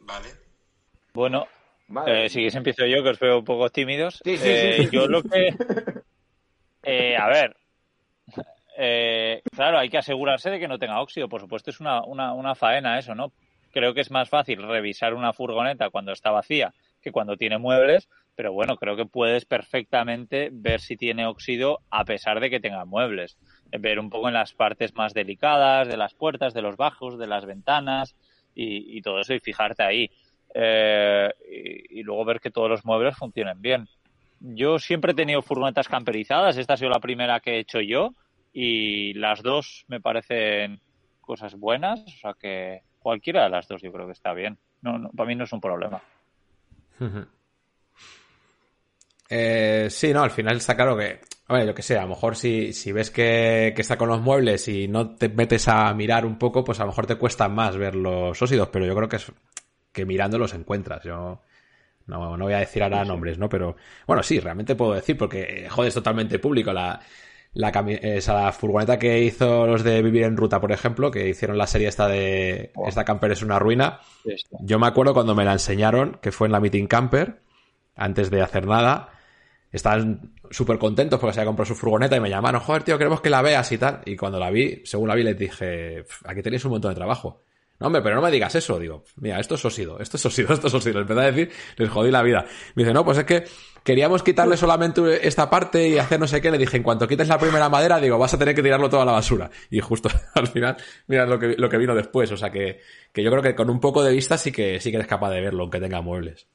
G: ¿vale?
B: Bueno, eh, si quieres empiezo yo, que os veo un poco tímidos. Eh, yo lo que... a ver, claro, hay que asegurarse de que no tenga óxido. Por supuesto, es una, una, una faena eso, ¿no? Creo que es más fácil revisar una furgoneta cuando está vacía que cuando tiene muebles, pero bueno, creo que puedes perfectamente ver si tiene óxido a pesar de que tenga muebles. Ver un poco en las partes más delicadas de las puertas, de los bajos, de las ventanas y, todo eso y fijarte ahí. Eh, y, luego ver que todos los muebles funcionen bien. Yo siempre he tenido furgonetas camperizadas, esta ha sido la primera que he hecho yo y las dos me parecen cosas buenas, o sea que cualquiera de las dos yo creo que está bien. No, no para mí no es un problema.
A: Eh, sí, no, al final está claro que, oye, yo que sé, a lo mejor si, si ves que, que, está con los muebles y no te metes a mirar un poco, pues a lo mejor te cuesta más ver los óxidos, pero yo creo que es que mirando los encuentras. Yo no, no voy a decir ahora nombres, ¿no? Pero bueno, sí, realmente puedo decir, porque joder, es totalmente público. La, la, esa furgoneta que hizo los de Vivir en Ruta, por ejemplo, que hicieron la serie esta de Esta Camper es una ruina. Yo me acuerdo cuando me la enseñaron, que fue en la Meeting Camper, antes de hacer nada estaban súper contentos porque se había comprado su furgoneta y me llamaron, joder, tío, queremos que la veas y tal. Y cuando la vi, según la vi, les dije, aquí tenéis un montón de trabajo. No, hombre, pero no me digas eso. Digo, mira, esto es óxido, esto es óxido, esto es óxido. Les empecé a decir, les jodí la vida. Me dice, no, pues es que queríamos quitarle solamente esta parte y hacer no sé qué. Le dije, en cuanto quites la primera madera, digo, vas a tener que tirarlo todo a la basura. Y justo al final, mira lo que, lo que vino después. O sea que, que yo creo que con un poco de vista sí que, sí que eres capaz de verlo, aunque tenga muebles.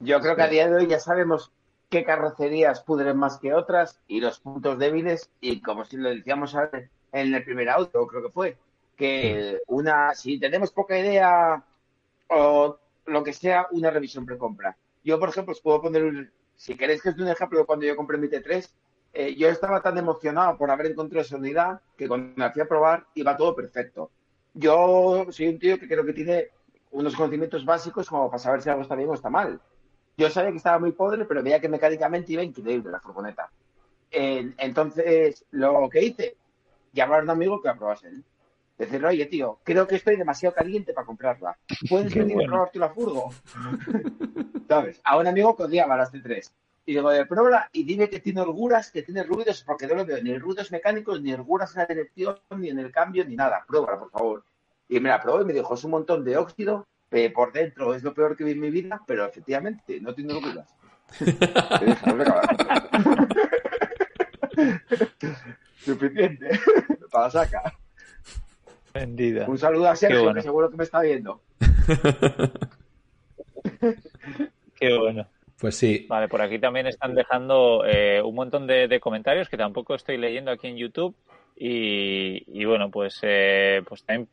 D: Yo creo que a día de hoy ya sabemos qué carrocerías pudren más que otras y los puntos débiles y como si lo decíamos en el primer auto, creo que fue, que una, si tenemos poca idea o lo que sea, una revisión precompra. Yo, por ejemplo, os puedo poner, un, si queréis que os dé un ejemplo cuando yo compré mi T3, eh, yo estaba tan emocionado por haber encontrado esa unidad que cuando me hacía probar iba todo perfecto. Yo soy un tío que creo que tiene unos conocimientos básicos como para saber si algo está bien o está mal. Yo sabía que estaba muy pobre, pero veía que mecánicamente iba increíble la furgoneta. entonces, lo que hice, llamar a un amigo que aprobase él. Decirle, oye, tío, creo que estoy demasiado caliente para comprarla. ¿Puedes venir a probarte la furgo? ¿Sabes? A un amigo que odiaba las T3. Y digo, de prueba y dime que tiene holguras, que tiene ruidos, porque no lo veo ni ruidos mecánicos, ni holguras en la dirección, ni en el cambio, ni nada. Pruébala, por favor. Y me la probó y me dijo, es un montón de óxido, por dentro es lo peor que vi en mi vida, pero efectivamente no tiene dudas. Suficiente para sacar.
B: Vendida.
D: Un saludo a Sergio, que seguro que me está viendo.
B: Qué bueno.
A: Pues sí.
B: Vale, por aquí también están dejando eh, un montón de, comentarios que tampoco estoy leyendo aquí en YouTube. Y, bueno, pues, eh, pues también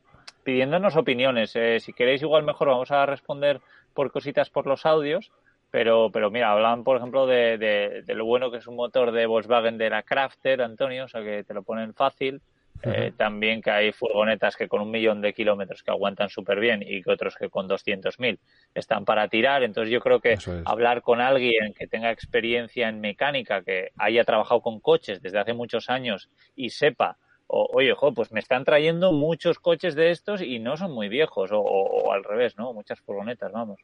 B: pidiéndonos opiniones. Eh, si queréis, igual mejor vamos a responder por cositas por los audios. Pero, pero mira, hablan, por ejemplo, de, de, lo bueno que es un motor de Volkswagen de la Crafter, Antonio, o sea que te lo ponen fácil. Eh, también que hay furgonetas que con un millón de kilómetros que aguantan súper bien y que otros que con 200.000 están para tirar. Entonces yo creo que hablar con alguien que tenga experiencia en mecánica, que haya trabajado con coches desde hace muchos años y sepa, oye, jo, pues me están trayendo muchos coches de estos y no son muy viejos, o, al revés, ¿no? Muchas furgonetas, vamos.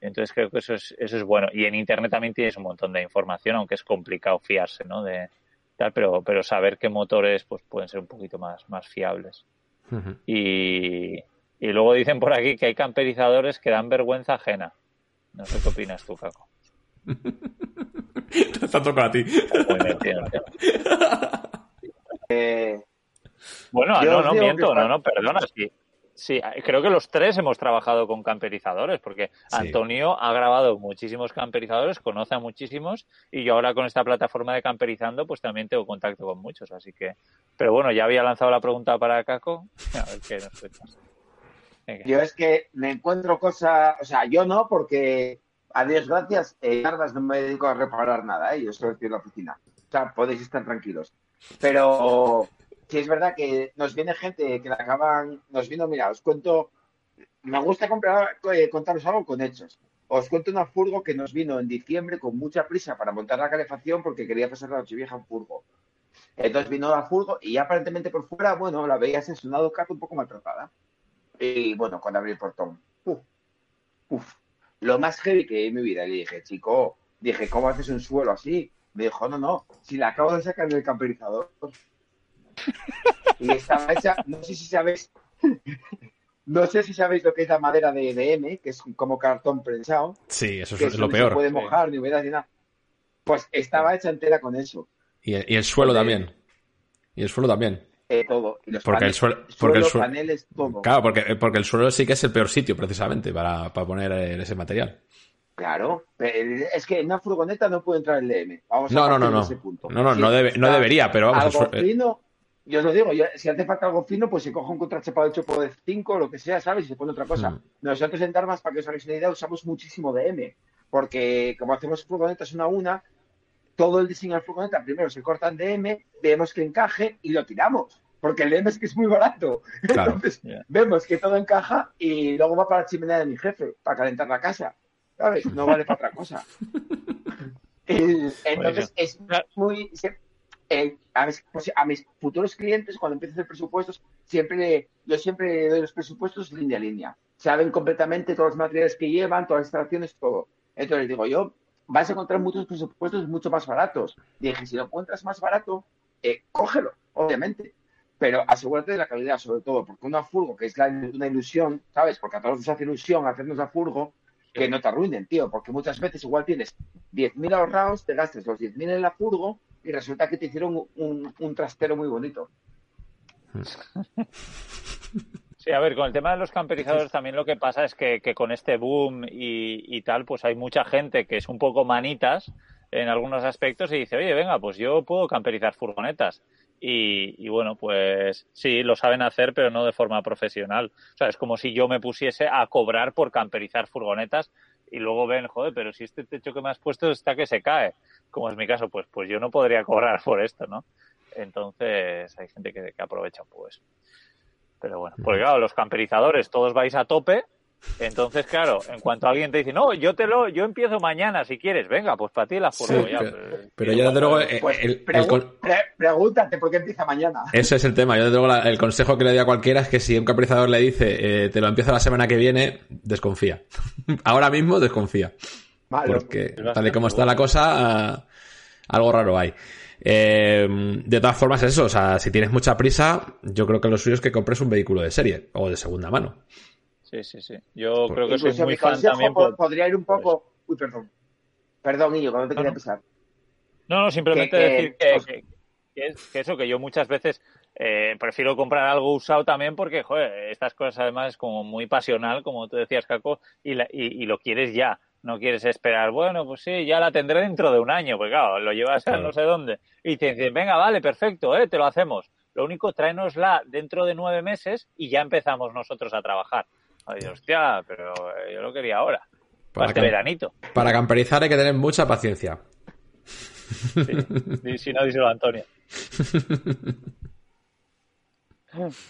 B: Entonces creo que eso es, eso es bueno. Y en Internet también tienes un montón de información, aunque es complicado fiarse, ¿no? De, pero, pero saber qué motores pues pueden ser un poquito más, más fiables. y, y luego dicen por aquí que hay camperizadores que dan vergüenza ajena. No sé qué opinas tú, Caco.
A: Te está tocando a ti.
B: Eh, bueno, no, no, miento, no, no, perdona, sí. Sí, creo que los tres hemos trabajado con camperizadores, porque Antonio ha grabado muchísimos camperizadores, conoce a muchísimos, y yo ahora con esta plataforma de camperizando, pues también tengo contacto con muchos, así que. Pero bueno, ya había lanzado la pregunta para Caco. A ver qué nos cuentas.
D: Yo es que me encuentro cosas, o sea, yo no, porque a Dios gracias, en Ardas no me dedico a reparar nada, ¿eh? yo estoy en la oficina. O sea, podéis estar tranquilos. Pero sí es verdad que nos viene gente que la acaban, nos vino, mira, os cuento, me gusta comprar, eh, contaros algo con hechos. Os cuento una furgo que nos vino en diciembre con mucha prisa para montar la calefacción porque quería pasar la noche vieja en furgo. Entonces vino la furgo y aparentemente por fuera, bueno, la veías en su lado un poco maltratada. Y bueno, cuando abrí el portón, uf, uf, lo más heavy que en mi vida, le dije, chico, dije, ¿cómo haces un suelo así? Me dijo, no, no, si la acabo de sacar del camperizador. Y estaba hecha, no sé si sabéis, no sé si sabéis lo que es la madera de EDM, que es como cartón prensado.
A: Sí, eso es lo peor.
D: No se puede mojar, ni humedad, ni nada. Pues estaba hecha entera con eso.
A: Y, el suelo también. Y el suelo también.
D: Eh, todo.
A: porque el suelo, porque el suelo, paneles, todo. Claro, porque, porque el suelo sí que es el peor sitio precisamente para, para poner ese material.
D: Claro, es que en una furgoneta no puede entrar el DM.
A: Vamos no, a no, no, no. Ese punto. No, no, no, debe, no debería, pero vamos.
D: Algo fino, yo os lo digo, si hace falta algo fino, pues se coge un contrachapado hecho por 5 o lo que sea, ¿sabes? Y se pone otra cosa. Mm. Nosotros en Darmas, para que os hagáis una idea, usamos muchísimo DM, porque como hacemos furgonetas una a una, todo el diseño de furgoneta primero se corta en DM, vemos que encaje y lo tiramos. Porque el DM es que es muy barato. Entonces, vemos que todo encaja y luego va para la chimenea de mi jefe, para calentar la casa. ¿Sabes? No vale para otra cosa. entonces, es muy eh, pues, a, mis, futuros clientes, cuando empiezo a hacer presupuestos, siempre yo siempre doy los presupuestos línea a línea. Saben completamente todos los materiales que llevan, todas las instalaciones, todo. Entonces digo yo, vas a encontrar muchos presupuestos mucho más baratos. dije, si lo encuentras más barato, eh, cógelo, obviamente. Pero asegúrate de la calidad, sobre todo, porque una furgo, que es una ilusión, ¿sabes? Porque a todos nos hace ilusión hacernos a furgo, que no te arruinen, tío, porque muchas veces igual tienes 10.000 ahorrados, te gastes los 10.000 en la furgo y resulta que te hicieron un, trastero muy bonito.
B: Sí, a ver, con el tema de los camperizadores también lo que pasa es que, con este boom y, tal, pues hay mucha gente que es un poco manitas en algunos aspectos y dice, oye, venga, pues yo puedo camperizar furgonetas. Y, y, bueno, pues sí, lo saben hacer, pero no de forma profesional. O sea, es como si yo me pusiese a cobrar por camperizar furgonetas y luego ven, joder, pero si este techo que me has puesto está que se cae, como es mi caso, pues, pues yo no podría cobrar por esto, ¿no? Entonces hay gente que, que aprovecha pues. Pero bueno, porque claro, los camperizadores todos vais a tope entonces, claro, en cuanto alguien te dice, no, yo te lo, yo empiezo mañana si quieres, venga, pues para ti la furgo ya.
A: Pero, yo desde luego. Eh,
D: pues, pregúntate por qué empieza mañana.
A: Ese es el tema. Yo desde luego el consejo que le doy a cualquiera es que si un caprizador le dice, eh, te lo empiezo la semana que viene, desconfía. Ahora mismo desconfía. Porque tal y como está la cosa, algo raro hay. Eh, de todas formas, eso, o sea, si tienes mucha prisa, yo creo que lo suyo es que compres un vehículo de serie o de segunda mano.
B: Sí, sí, sí. Yo creo que soy muy fan también.
D: Podría ir un poco. Uy, perdón. Perdón, Illo, cuando te quería pisar.
B: No, no, simplemente decir que, que, eso, que yo muchas veces eh, prefiero comprar algo usado también porque, joder, estas cosas además es como muy pasional, como tú decías, Caco, y, y, lo quieres ya. No quieres esperar, bueno, pues sí, ya la tendré dentro de un año, pues claro, lo llevas a no sé dónde. Y te dicen, venga, vale, perfecto, eh, te lo hacemos. Lo único, tráenosla dentro de nueve meses y ya empezamos nosotros a trabajar. Ay, hostia, pero eh, yo lo quería ahora. Para, este veranito.
A: Para camperizar hay que tener mucha paciencia.
B: Sí, si no, díselo Antonio.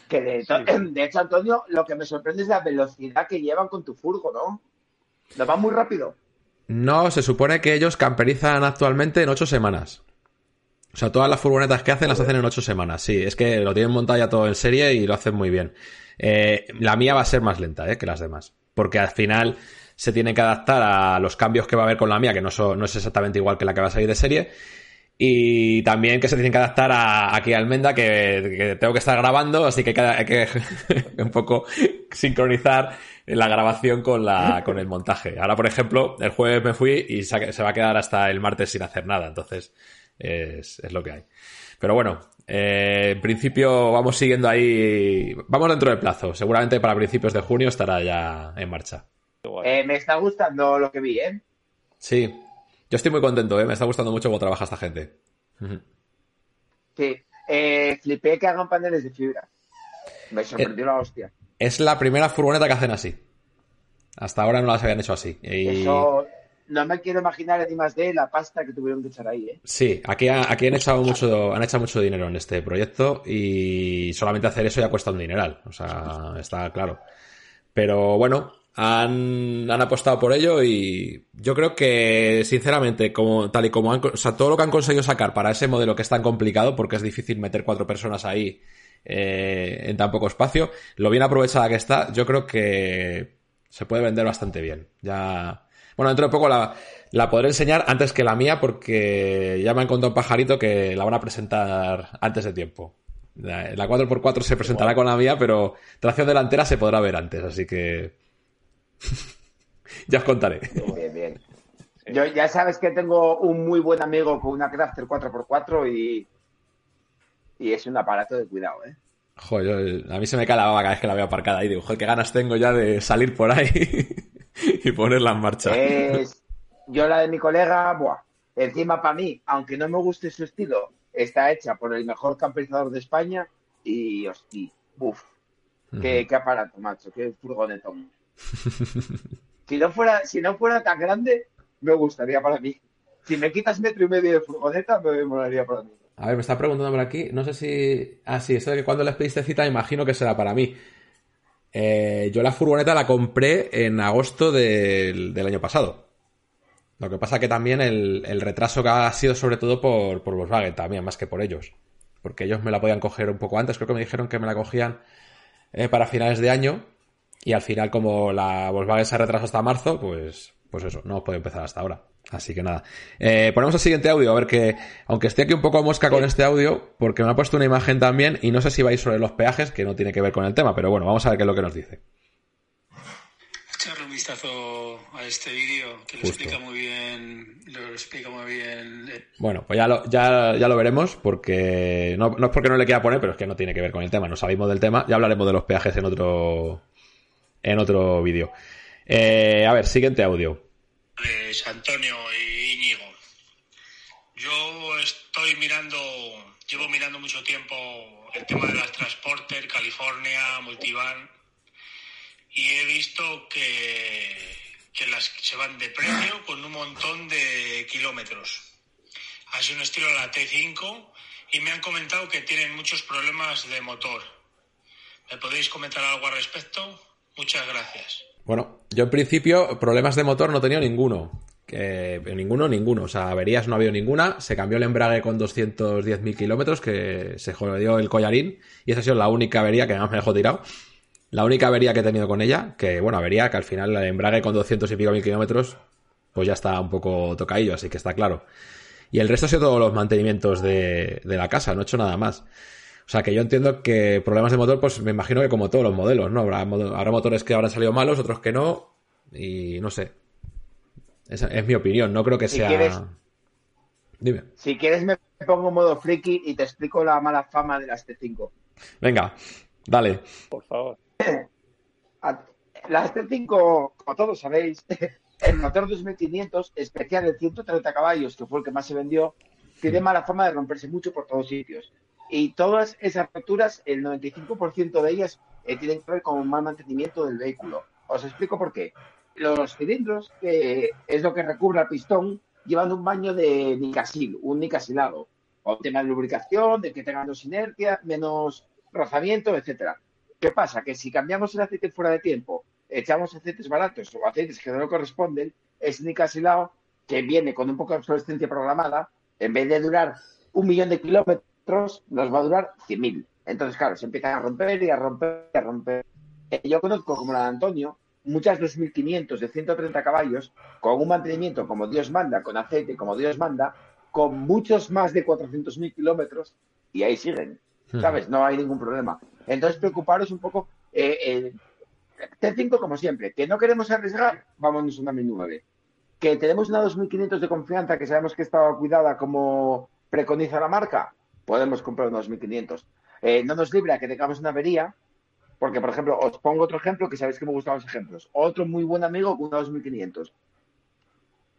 D: Que de, hecho, Antonio, lo que me sorprende es la velocidad que llevan con tu furgo, ¿no? ¿Lo van muy rápido?
A: No, se supone que ellos camperizan actualmente en ocho semanas. O sea, todas las furgonetas que hacen las hacen en ocho semanas. Sí, es que lo tienen montado ya todo en serie y lo hacen muy bien. Eh, la mía va a ser más lenta eh, que las demás. Porque al final se tiene que adaptar a los cambios que va a haber con la mía, que no, no es exactamente igual que la que va a salir de serie. Y también que se tienen que adaptar a, aquí a Almenda, que, tengo que estar grabando, así que hay que un poco sincronizar la grabación con, la, con el montaje. Ahora, por ejemplo, el jueves me fui y se va a quedar hasta el martes sin hacer nada, entonces es, es lo que hay. Pero bueno, eh, en principio vamos siguiendo ahí, vamos dentro del plazo, seguramente para principios de junio estará ya en marcha.
D: Eh, me está gustando lo que vi, ¿eh?
A: Sí, yo estoy muy contento, ¿eh? Me está gustando mucho cómo trabaja esta gente.
D: Sí. Eh, flipé que hagan paneles de fibra. Me sorprendió la hostia.
A: Es la primera furgoneta que hacen así. Hasta ahora no las habían hecho así.
D: Eso no me quiero imaginar ni más de la pasta que tuvieron que echar ahí, ¿eh?
A: Sí, aquí, aquí han echado mucho, han echado mucho dinero en este proyecto y solamente hacer eso ya cuesta un dineral. O sea, está claro. Pero bueno, han, han, apostado por ello y yo creo que, sinceramente, como, tal y como han, o sea, todo lo que han conseguido sacar para ese modelo que es tan complicado, porque es difícil meter cuatro personas ahí eh, en tan poco espacio, lo bien aprovechada que está, yo creo que se puede vender bastante bien. Ya, bueno, dentro de poco la, la podré enseñar antes que la mía, porque ya me han contado un pajarito que la van a presentar antes de tiempo. La 4x4 se presentará con la mía, pero tracción delantera se podrá ver antes, así que ya os contaré.
D: Bien, bien. Yo ya sabes que tengo un muy buen amigo con una Crafter 4x4 y, y es un aparato de cuidado, ¿eh?
A: Joder, a mí se me cae la baba cada vez que la veo aparcada y digo, joder, qué ganas tengo ya de salir por ahí y ponerla en marcha.
D: yo la de mi colega, buah, encima para mí, aunque no me guste su estilo, está hecha por el mejor camperizador de España y, hostia, uff, qué, qué, aparato, macho, qué furgonetón si, no fuera, si no fuera tan grande, me gustaría para mí. Si me quitas metro y medio de furgoneta, me molaría para mí.
A: A ver, me está preguntando por aquí, no sé si... Ah, sí, esto de que cuando les pediste cita, imagino que será para mí. Eh, yo la furgoneta la compré en agosto del, año pasado. Lo que pasa que también el, retraso que ha sido sobre todo por, por Volkswagen también, más que por ellos. Porque ellos me la podían coger un poco antes, creo que me dijeron que me la cogían eh, para finales de año y al final, como la Volkswagen se retrasa hasta marzo, pues, pues eso, no puede empezar hasta ahora. Así que nada. Eh, ponemos el siguiente audio, a ver que, aunque esté aquí un poco a mosca con este audio, porque me ha puesto una imagen también, y no sé si vais sobre los peajes, que no tiene que ver con el tema, pero bueno, vamos a ver qué es lo que nos dice.
E: Echarle un vistazo a este vídeo, que lo explica muy bien, lo explica muy bien.
A: Bueno, pues ya lo, ya, ya lo veremos, porque, no, no es porque no le quiera poner, pero es que no tiene que ver con el tema, no sabemos del tema, ya hablaremos de los peajes en otro, en otro vídeo. Eh, a ver, siguiente audio.
H: Es Antonio y Íñigo. Yo estoy mirando, llevo mirando mucho tiempo el tema de las Transporter, California, Multivan, y he visto que, que las se van de precio con un montón de kilómetros. Así un estilo la T5 y me han comentado que tienen muchos problemas de motor. ¿Me podéis comentar algo al respecto? Muchas gracias.
A: Bueno, yo en principio problemas de motor no tenido ninguno. Que, ninguno, ninguno. O sea, averías no ha habido ninguna. Se cambió el embrague con 210.000 kilómetros, que se jodió el collarín. Y esa ha sido la única avería que más me dejó tirado. La única avería que he tenido con ella, que bueno, avería que al final el embrague con 200 y pico mil kilómetros, pues ya está un poco tocadillo, así que está claro. Y el resto ha sido todos los mantenimientos de, de la casa, no he hecho nada más. O sea, que yo entiendo que problemas de motor, pues me imagino que como todos los modelos, ¿no? Habrá, motores que habrán salido malos, otros que no, y no sé. Esa es mi opinión, no creo que sea...
D: Dime. Si quieres me pongo modo friki y te explico la mala fama de las T5.
A: Venga, dale.
B: Por favor.
D: Las T5, como todos sabéis, el motor 2500, especial de 130 caballos, que fue el que más se vendió, tiene mala fama de romperse mucho por todos sitios. Y todas esas facturas, el 95% de ellas eh, tienen que ver con mal mantenimiento del vehículo. Os explico por qué. Los cilindros, que es lo que recubre al pistón, llevan un baño de nicasil, un nicasilado, o tema de lubricación, de que tengan menos inercia, menos rozamiento, etcétera. ¿Qué pasa? Que si cambiamos el aceite fuera de tiempo, echamos aceites baratos o aceites que no corresponden, ese nicasilado que viene con un poco de obsolescencia programada, en vez de durar un millón de kilómetros, nos va a durar 100.000. Entonces, claro, se empiezan a romper y a romper y a romper. Eh, yo conozco, como la de Antonio, muchas 2500 de 130 caballos con un mantenimiento como Dios manda, con aceite como Dios manda, con muchos más de 400.000 kilómetros y ahí siguen. ¿Sabes? No hay ningún problema. Entonces, preocuparos un poco. Eh, T5, como siempre, que no queremos arriesgar, vámonos a una Mi 9. Que tenemos una 2500 de confianza que sabemos que estaba cuidada como preconiza la marca, podemos comprar una 2500. Eh, no nos libra que tengamos una avería, porque, por ejemplo, os pongo otro ejemplo que sabéis que me gustan los ejemplos. Otro muy buen amigo con una 2500.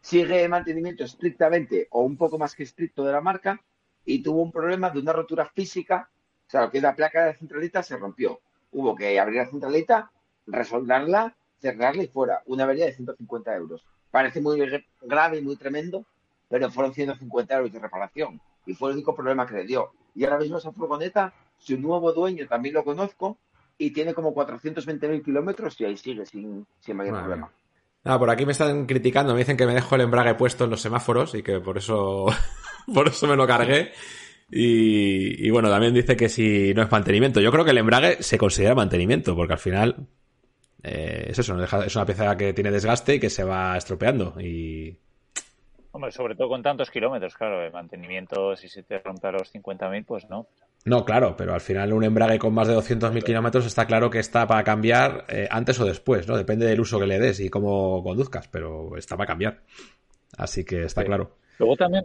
D: Sigue mantenimiento estrictamente o un poco más que estricto de la marca y tuvo un problema de una rotura física. O sea, que la placa de la centralita se rompió. Hubo que abrir la centralita, resoldarla, cerrarla y fuera. Una avería de 150 euros. Parece muy grave y muy tremendo, pero fueron 150 euros de reparación. Y fue el único problema que le dio. Y ahora mismo esa furgoneta, su nuevo dueño también lo conozco, y tiene como 420.000 kilómetros y ahí sigue sin, sin mayor problema.
A: Ah, por aquí me están criticando, me dicen que me dejo el embrague puesto en los semáforos y que por eso, por eso me lo cargué. Y, bueno, también dice que si no es mantenimiento. Yo creo que el embrague se considera mantenimiento, porque al final eh, es eso, es una pieza que tiene desgaste y que se va estropeando. Y
B: Hombre, sobre todo con tantos kilómetros, claro, el mantenimiento, si se te rompe a los 50.000, pues no.
A: No, claro, pero al final un embrague con más de 200.000 kilómetros está claro que está para cambiar eh, antes o después, ¿no? Depende del uso que le des y cómo conduzcas, pero está para cambiar. Así que está claro.
B: Luego también,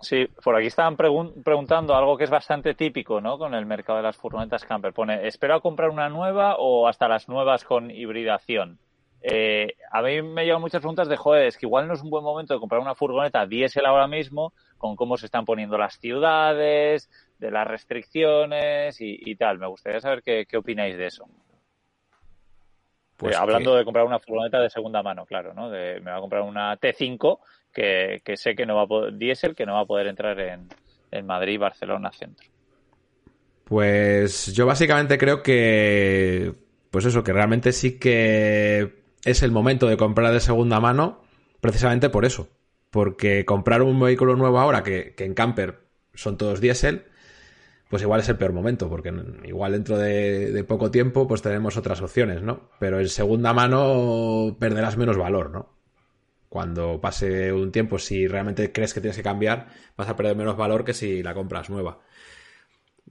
B: sí, por aquí estaban preguntando algo que es bastante típico, ¿no? Con el mercado de las furgonetas camper. Pone, ¿espero a comprar una nueva o hasta las nuevas con hibridación? Eh, a mí me llevan muchas preguntas de, joder, es que igual no es un buen momento de comprar una furgoneta diésel ahora mismo, con cómo se están poniendo las ciudades, de las restricciones y, tal. Me gustaría saber qué, opináis de eso. Pues eh, hablando de comprar una furgoneta de segunda mano, claro, ¿no? me va a comprar una T5 que, sé que no va a poder, diésel, que no va a poder entrar en, en Madrid, Barcelona, centro.
A: Pues yo básicamente creo que, pues eso, que realmente sí que es el momento de comprar de segunda mano precisamente por eso. Porque comprar un vehículo nuevo ahora, que, en camper son todos diésel, pues igual es el peor momento, porque igual dentro de, poco tiempo pues tenemos otras opciones, ¿no? Pero en segunda mano perderás menos valor, ¿no? Cuando pase un tiempo, si realmente crees que tienes que cambiar, vas a perder menos valor que si la compras nueva.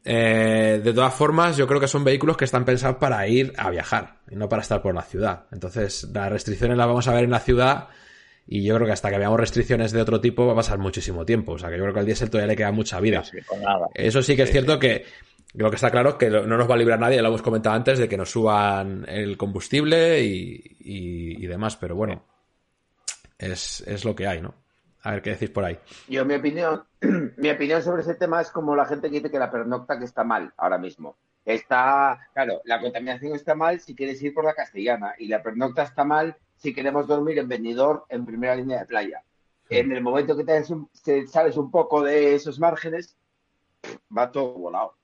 A: Eh, de todas formas, yo creo que son vehículos que están pensados para ir a viajar y no para estar por la ciudad. Entonces, las restricciones las vamos a ver en la ciudad y yo creo que hasta que veamos restricciones de otro tipo va a pasar muchísimo tiempo. O sea, que yo creo que al diésel todavía le queda mucha vida. Eso sí que es cierto que lo que está claro es que no nos va a librar nadie, lo hemos comentado antes, de que nos suban el combustible y, demás, pero bueno, es, es lo que hay, ¿no? A ver qué decís por ahí.
D: Yo, mi opinión, mi opinión sobre ese tema es como la gente que dice que la pernocta que está mal ahora mismo. Está, claro, la contaminación está mal si quieres ir por la castellana y la pernocta está mal si queremos dormir en venidor en primera línea de playa. En el momento que te, sales un poco de esos márgenes, va todo volado.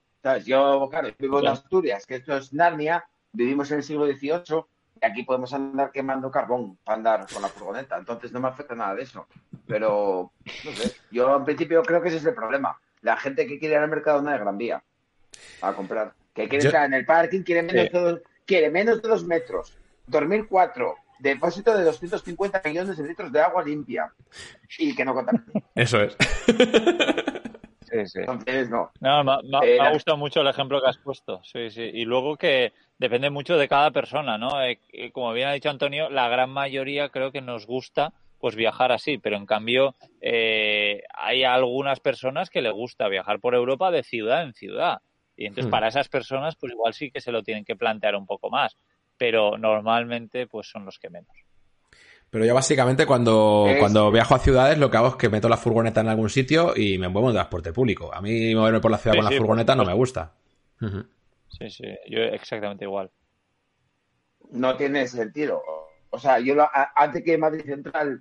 D: Yo, claro, vivo en Asturias, que esto es Narnia, vivimos en el siglo XVIII, aquí podemos andar quemando carbón para andar con la furgoneta, entonces no me afecta nada de eso. Pero, no sé, yo en principio creo que ese es el problema. La gente que quiere ir al mercado no de Gran Vía a comprar, que quiere estar en el parking, quiere menos, de dos, quiere menos de dos metros, dormir cuatro, depósito de 250 millones de litros de agua limpia y que no contamine.
A: Eso es.
B: Sí, sí. Entonces, no. no me, me, ha gustado mucho el ejemplo que has puesto. Sí, sí. Y luego que depende mucho de cada persona, ¿no? Eh, como bien ha dicho Antonio, la gran mayoría creo que nos gusta pues viajar así, pero en cambio eh, hay algunas personas que le gusta viajar por Europa de ciudad en ciudad. Y entonces hmm. para esas personas pues igual sí que se lo tienen que plantear un poco más, pero normalmente pues son los que menos.
A: Pero yo básicamente cuando, cuando viajo a ciudades lo que hago es que meto la furgoneta en algún sitio y me muevo en transporte público. A mí moverme por la ciudad con la furgoneta no me gusta.
B: Sí, sí, yo exactamente igual.
D: No tiene sentido. O sea, yo antes que Madrid Central,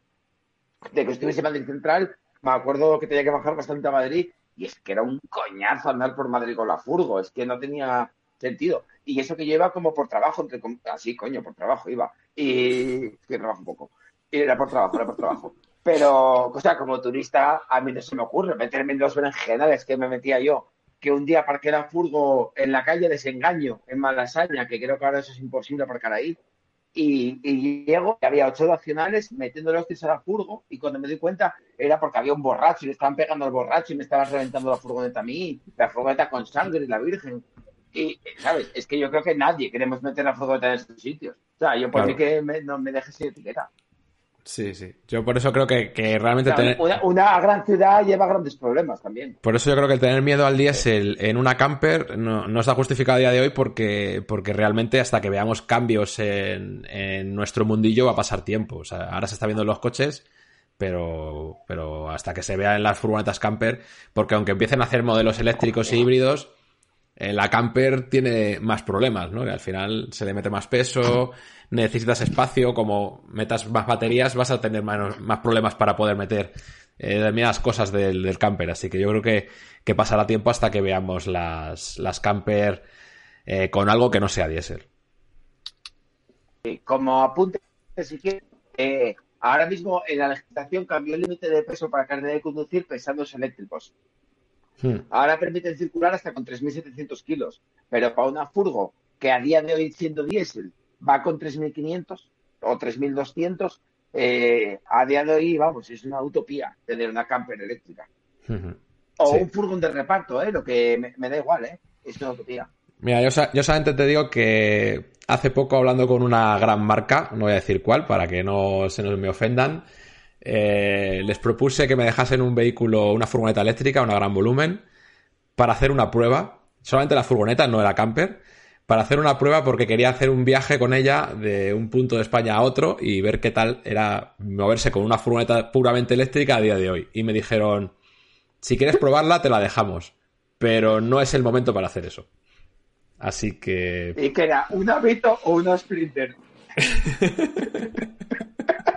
D: de que estuviese en Madrid Central, me acuerdo que tenía que bajar bastante a Madrid y es que era un coñazo andar por Madrid con la furgo, es que no tenía sentido. Y eso que lleva como por trabajo, entre, así, coño, por trabajo iba. Y que trabajo un poco. Era por trabajo, era por trabajo. Pero, o sea, como turista, a mí no se me ocurre meterme en los berenjenales que me metía yo. Que un día parqué la furgo en la calle Desengaño, en Malasaña, que creo que ahora eso es imposible aparcar ahí. Y, y, llego y había ocho nacionales metiendo los a la furgo y cuando me di cuenta era porque había un borracho y le estaban pegando al borracho y me estaban reventando la furgoneta a mí, la furgoneta con sangre y la virgen. Y, ¿sabes? Es que yo creo que nadie queremos meter la furgoneta en estos sitios. O sea, yo por que me, no me dejes sin etiqueta.
A: Sí, sí. Yo por eso creo que, realmente tener...
D: una, gran ciudad lleva grandes problemas también.
A: Por eso yo creo que el tener miedo al diésel en una camper no, no está justificado a día de hoy porque, porque realmente hasta que veamos cambios en, en nuestro mundillo va a pasar tiempo. O sea, ahora se está viendo en los coches, pero, pero hasta que se vea en las furgonetas camper, porque aunque empiecen a hacer modelos eléctricos y híbridos, eh, la camper tiene más problemas, ¿no? Que al final se le mete más peso, necesitas espacio, como metas más baterías, vas a tener más, problemas para poder meter eh, determinadas cosas del, camper. Así que yo creo que, que pasará tiempo hasta que veamos las, las camper eh, con algo que no sea diésel.
D: Como apunte, si quieres, ahora mismo en la legislación cambió el límite de peso para carne de conducir pesados eléctricos. Hmm. Ahora permiten circular hasta con 3.700 kilos, pero para una furgo que a día de hoy siendo diésel va con 3.500 o 3.200, eh, a día de hoy, vamos, es una utopía tener una camper eléctrica. O un furgón de reparto, ¿eh? Lo que me, da igual, ¿eh? Es una utopía.
A: Mira, yo, yo solamente te digo que hace poco hablando con una gran marca, no voy a decir cuál para que no se nos me ofendan, eh, les propuse que me dejasen un vehículo, una furgoneta eléctrica, una gran volumen, para hacer una prueba. Solamente la furgoneta, no era camper. Para hacer una prueba porque quería hacer un viaje con ella de un punto de España a otro y ver qué tal era moverse con una furgoneta puramente eléctrica a día de hoy. Y me dijeron, si quieres probarla, te la dejamos. Pero no es el momento para hacer eso. Así que...
D: ¿Y que era? ¿Un hábito o un sprinter?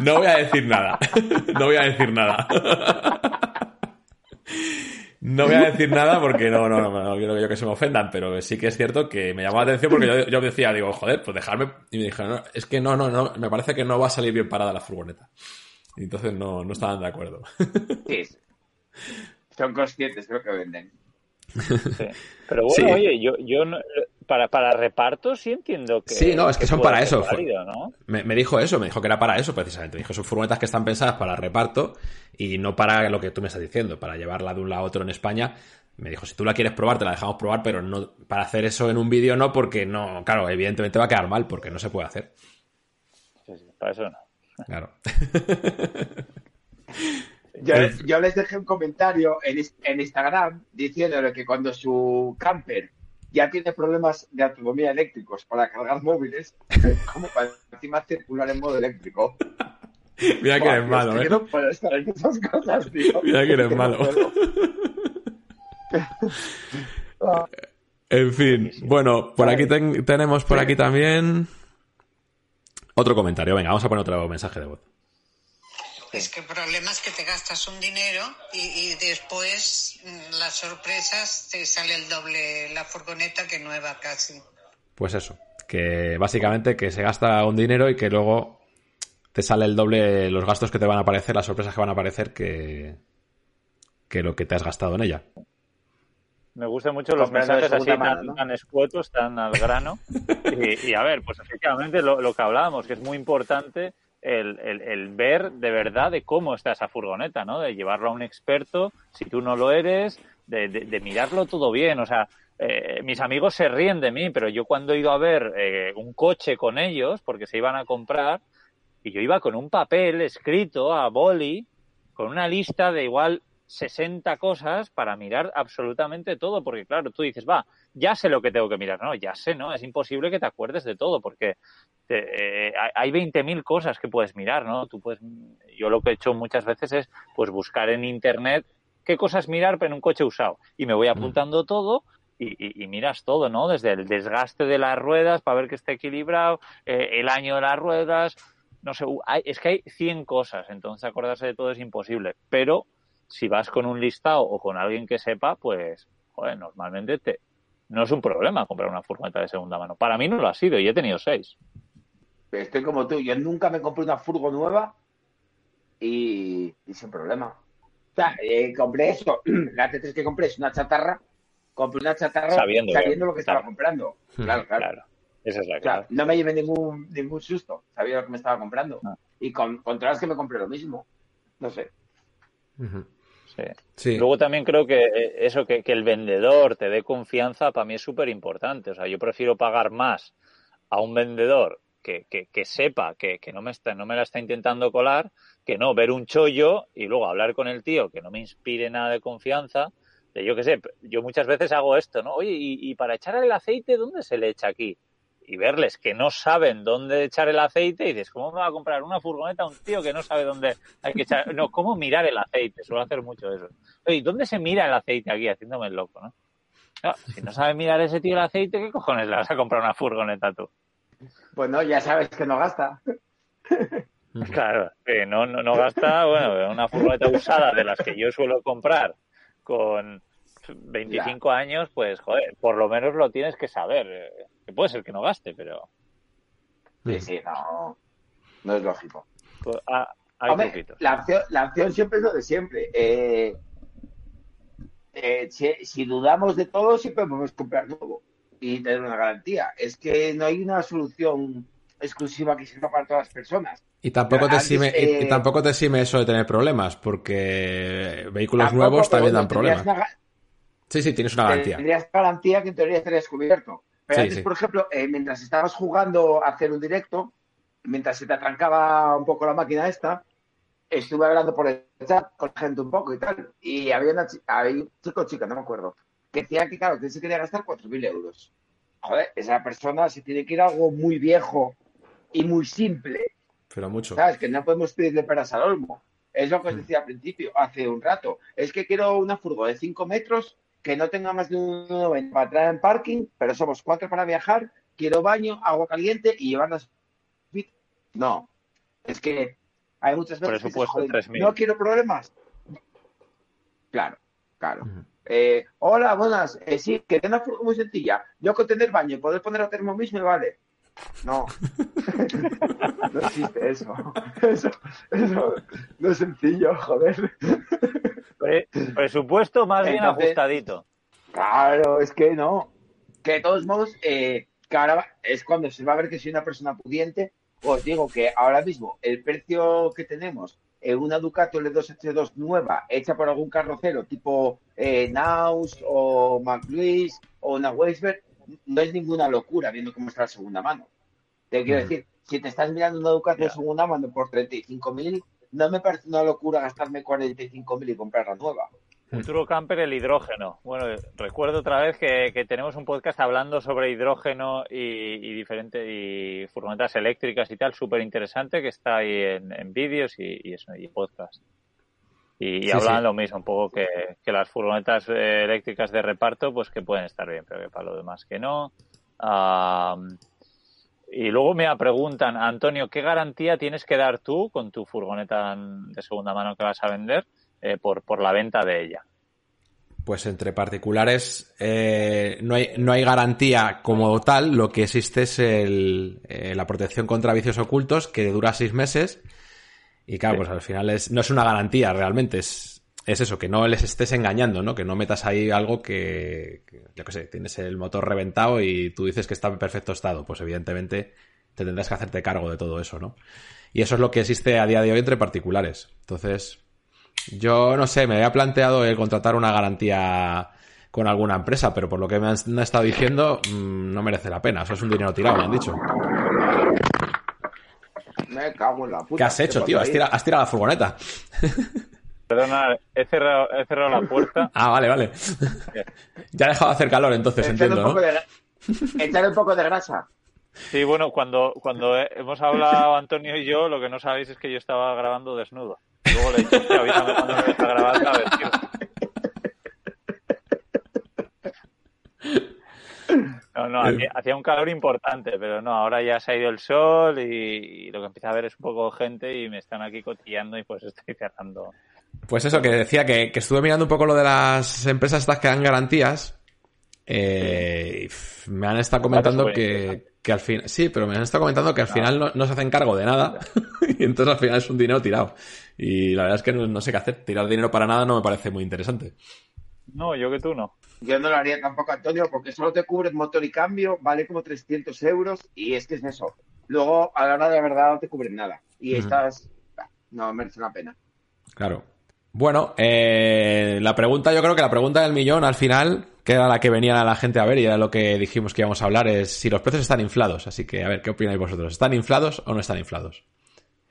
A: No voy a decir nada. No voy a decir nada. No voy a decir nada porque no, no, no, no quiero que yo que se me ofendan, pero sí que es cierto que me llamó la atención porque yo, decía, digo, joder, pues dejarme. Y me dijeron, no, es que no, no, no, me parece que no va a salir bien parada la furgoneta. Y entonces no, no estaban de acuerdo.
D: Sí. Son conscientes, creo que venden.
B: Pero bueno, oye, yo, yo para, para reparto sí entiendo que.
A: Sí, no, es que, son para eso. me, dijo eso, me dijo que era para eso precisamente. Me dijo, son furgonetas que están pensadas para reparto y no para lo que tú me estás diciendo, para llevarla de un lado a otro en España. Me dijo, si tú la quieres probar, te la dejamos probar, pero no para hacer eso en un vídeo no, porque no, claro, evidentemente va a quedar mal, porque no se puede hacer.
B: Sí, sí, para eso no.
A: Claro.
D: Yo, les dejé un comentario en, Instagram diciéndole que cuando su camper ya tiene problemas de autonomía eléctricos para cargar móviles, como para encima circular en modo eléctrico.
A: Mira que eres malo, ¿eh?
D: no puedo estar en esas cosas, tío.
A: Mira que eres malo. en fin, bueno, por aquí tenemos por aquí también otro comentario. Venga, vamos a poner otro mensaje de voz.
I: Es que el problema es que te gastas un dinero y, después mm, las sorpresas te sale el doble la furgoneta que nueva casi.
A: Pues eso, que básicamente que se gasta un dinero y que luego te sale el doble los gastos que te van a aparecer, las sorpresas que van a aparecer que, que lo que te has gastado en ella.
B: Me gustan mucho los mensajes así tan, escuetos, tan al grano. y, a ver, pues efectivamente lo, lo que hablábamos, que es muy importante el, el, ver de verdad de cómo está esa furgoneta, ¿no? De llevarlo a un experto, si tú no lo eres, de, de, mirarlo todo bien. O sea, eh, mis amigos se ríen de mí, pero yo cuando he ido a ver eh, un coche con ellos, porque se iban a comprar, y yo iba con un papel escrito a boli, con una lista de igual 60 cosas para mirar absolutamente todo, porque claro, tú dices, va, ya sé lo que tengo que mirar, no, ya sé, ¿no? Es imposible que te acuerdes de todo, porque eh, hay 20.000 cosas que puedes mirar, ¿no? Tú puedes, yo lo que he hecho muchas veces es, pues, buscar en internet qué cosas mirar en un coche usado, y me voy mm. apuntando todo, y, miras todo, ¿no? Desde el desgaste de las ruedas para ver que esté equilibrado, eh, el año de las ruedas, no sé, es que hay 100 cosas, entonces acordarse de todo es imposible, pero si vas con un listado o con alguien que sepa, pues, joder, normalmente te, no es un problema comprar una furgoneta de segunda mano. Para mí no lo ha sido y he tenido seis.
D: Estoy como tú, yo nunca me compré una furgo nueva y, sin problema. O sea, eh, compré eso, la T3 que compré es una chatarra, compré una chatarra sabiendo, lo que estaba comprando. Claro, claro.
B: Esa es la claro.
D: No me llevé ningún, ningún susto, sabía lo que me estaba comprando. Y con, contra que me compré lo mismo. No sé.
B: Sí. Luego también creo que eh, eso, que, el vendedor te dé confianza, para mí es súper importante. O sea, yo prefiero pagar más a un vendedor que, que, sepa que, que, no, me está, no me la está intentando colar, que no ver un chollo y luego hablar con el tío que no me inspire nada de confianza. De, yo qué sé, yo muchas veces hago esto, ¿no? Oye, y, y para echar el aceite, ¿dónde se le echa aquí? Y verles que no saben dónde echar el aceite y dices, ¿cómo me va a comprar una furgoneta un tío que no sabe dónde hay que echar? No, ¿cómo mirar el aceite? Suelo hacer mucho eso. Oye, ¿dónde se mira el aceite aquí? Haciéndome el loco, ¿no? si no sabe mirar ese tío el aceite, ¿qué cojones le vas a comprar una furgoneta tú?
D: Pues no, ya sabes que no gasta.
B: Claro, que no, no, no gasta, bueno, una furgoneta usada de las que yo suelo comprar con 25 años, pues, joder, por lo menos lo tienes que saber. Eh, que puede ser que no gaste, pero.
D: Sí, sí, no. No es lógico.
B: Pues, ah, hay
D: la, opción, la opción siempre es lo de siempre. Eh, eh, si, dudamos de todo, siempre podemos comprar nuevo y tener una garantía. Es que no hay una solución exclusiva que sirva para todas las personas.
A: Y tampoco, te exime, y, tampoco te exime eso de tener problemas, porque vehículos nuevos también dan problemas. Sí, sí, tienes una garantía.
D: Tendrías garantía que en teoría estarías cubierto. Pero antes, por ejemplo, eh, mientras estabas jugando a hacer un directo, mientras se te atrancaba un poco la máquina esta, estuve hablando por el chat con gente un poco y tal. Y había, una, había un chico chica, no me acuerdo, que decía que, claro, que se quería gastar 4.000 euros. Joder, esa persona se tiene que ir a algo muy viejo y muy simple.
A: Pero mucho.
D: ¿Sabes? Que no podemos pedirle peras al olmo. Es lo que os mm. decía al principio, hace un rato. Es que quiero una furgo de 5 metros que no tenga más de un 90 para entrar en parking, pero somos cuatro para viajar, quiero baño, agua caliente y llevarlas. No, es que hay muchas veces que no quiero problemas. Claro, claro. Eh, hola, buenas. Eh, sí, que tenga una muy sencilla. Yo con tener baño y poder poner a termomis me vale. No. no existe eso. eso. Eso no es sencillo, joder.
B: Presupuesto más bien ajustadito.
D: Claro, es que no. Que de todos modos, eh, que ahora es cuando se va a ver que soy una persona pudiente. Os digo que ahora mismo el precio que tenemos en una Ducato L2H2 nueva, hecha por algún carrocero tipo eh, Naus o McLuis o una Weisberg, no es ninguna locura viendo cómo está la segunda mano. Te quiero decir, si te estás mirando una Ducato de segunda mano por 35.000, no me parece una locura gastarme 45.000 y comprarla nueva.
B: Futuro camper, el hidrógeno. Bueno, recuerdo otra vez que, tenemos un podcast hablando sobre hidrógeno y, diferentes y furgonetas eléctricas y tal, súper interesante, que está ahí en, vídeos y, eso, y podcast. Y, hablan lo mismo, un poco que, las furgonetas eh, eléctricas de reparto, pues que pueden estar bien, pero que para lo demás que no. Y luego me preguntan, Antonio, ¿qué garantía tienes que dar tú con tu furgoneta de segunda mano que vas a vender eh, por, por la venta de ella?
A: Pues entre particulares eh, no, hay, no hay garantía como tal, lo que existe es el, eh, la protección contra vicios ocultos que dura seis meses y claro, pues al final es, no es una garantía realmente, es, es eso, que no les estés engañando, ¿no? Que no metas ahí algo que, yo qué sé, tienes el motor reventado y tú dices que está en perfecto estado. Pues evidentemente te tendrás que hacerte cargo de todo eso, ¿no? Y eso es lo que existe a día de hoy entre particulares. Entonces, yo no sé, me había planteado el contratar una garantía con alguna empresa, pero por lo que me han, estado diciendo, mm, no merece la pena. Eso es un dinero tirado, me han dicho.
D: Me cago en la puta.
A: ¿Qué has hecho, tío? Has tirado, has tirado la furgoneta.
B: Perdona, he cerrado, he cerrado la puerta.
A: Ah, vale, vale. ya ha dejado de hacer calor, entonces entiendo,
D: ¿no? Echarle un poco de grasa.
B: Sí, bueno, cuando, cuando hemos hablado Antonio y yo, lo que no sabéis es que yo estaba grabando desnudo. Luego le he dicho, avísame cuando me está grabando a ver, tío. No, no, hacía, un calor importante, pero no, ahora ya se ha ido el sol y, lo que empieza a ver es un poco gente y me están aquí cotillando y pues estoy cerrando.
A: Pues eso, que decía que, estuve mirando un poco lo de las empresas estas que dan garantías. Eh, me han estado comentando que, que, al final, sí, pero me han estado comentando que al final no, se hacen cargo de nada y entonces al final es un dinero tirado. Y la verdad es que no sé qué hacer. Tirar dinero para nada no me parece muy interesante.
B: No, yo que tú no.
D: Yo no lo haría tampoco, Antonio, porque solo te cubre motor y cambio, vale como 300 euros y es que es eso. Luego, a la hora de la verdad, no te cubren nada. Y estas no merece la pena.
A: Claro. Bueno, eh, la pregunta, yo creo que la pregunta del millón al final, que era la que venía la gente a ver y era lo que dijimos que íbamos a hablar, es si los precios están inflados. Así que, a ver, ¿qué opináis vosotros? ¿Están inflados o no están inflados?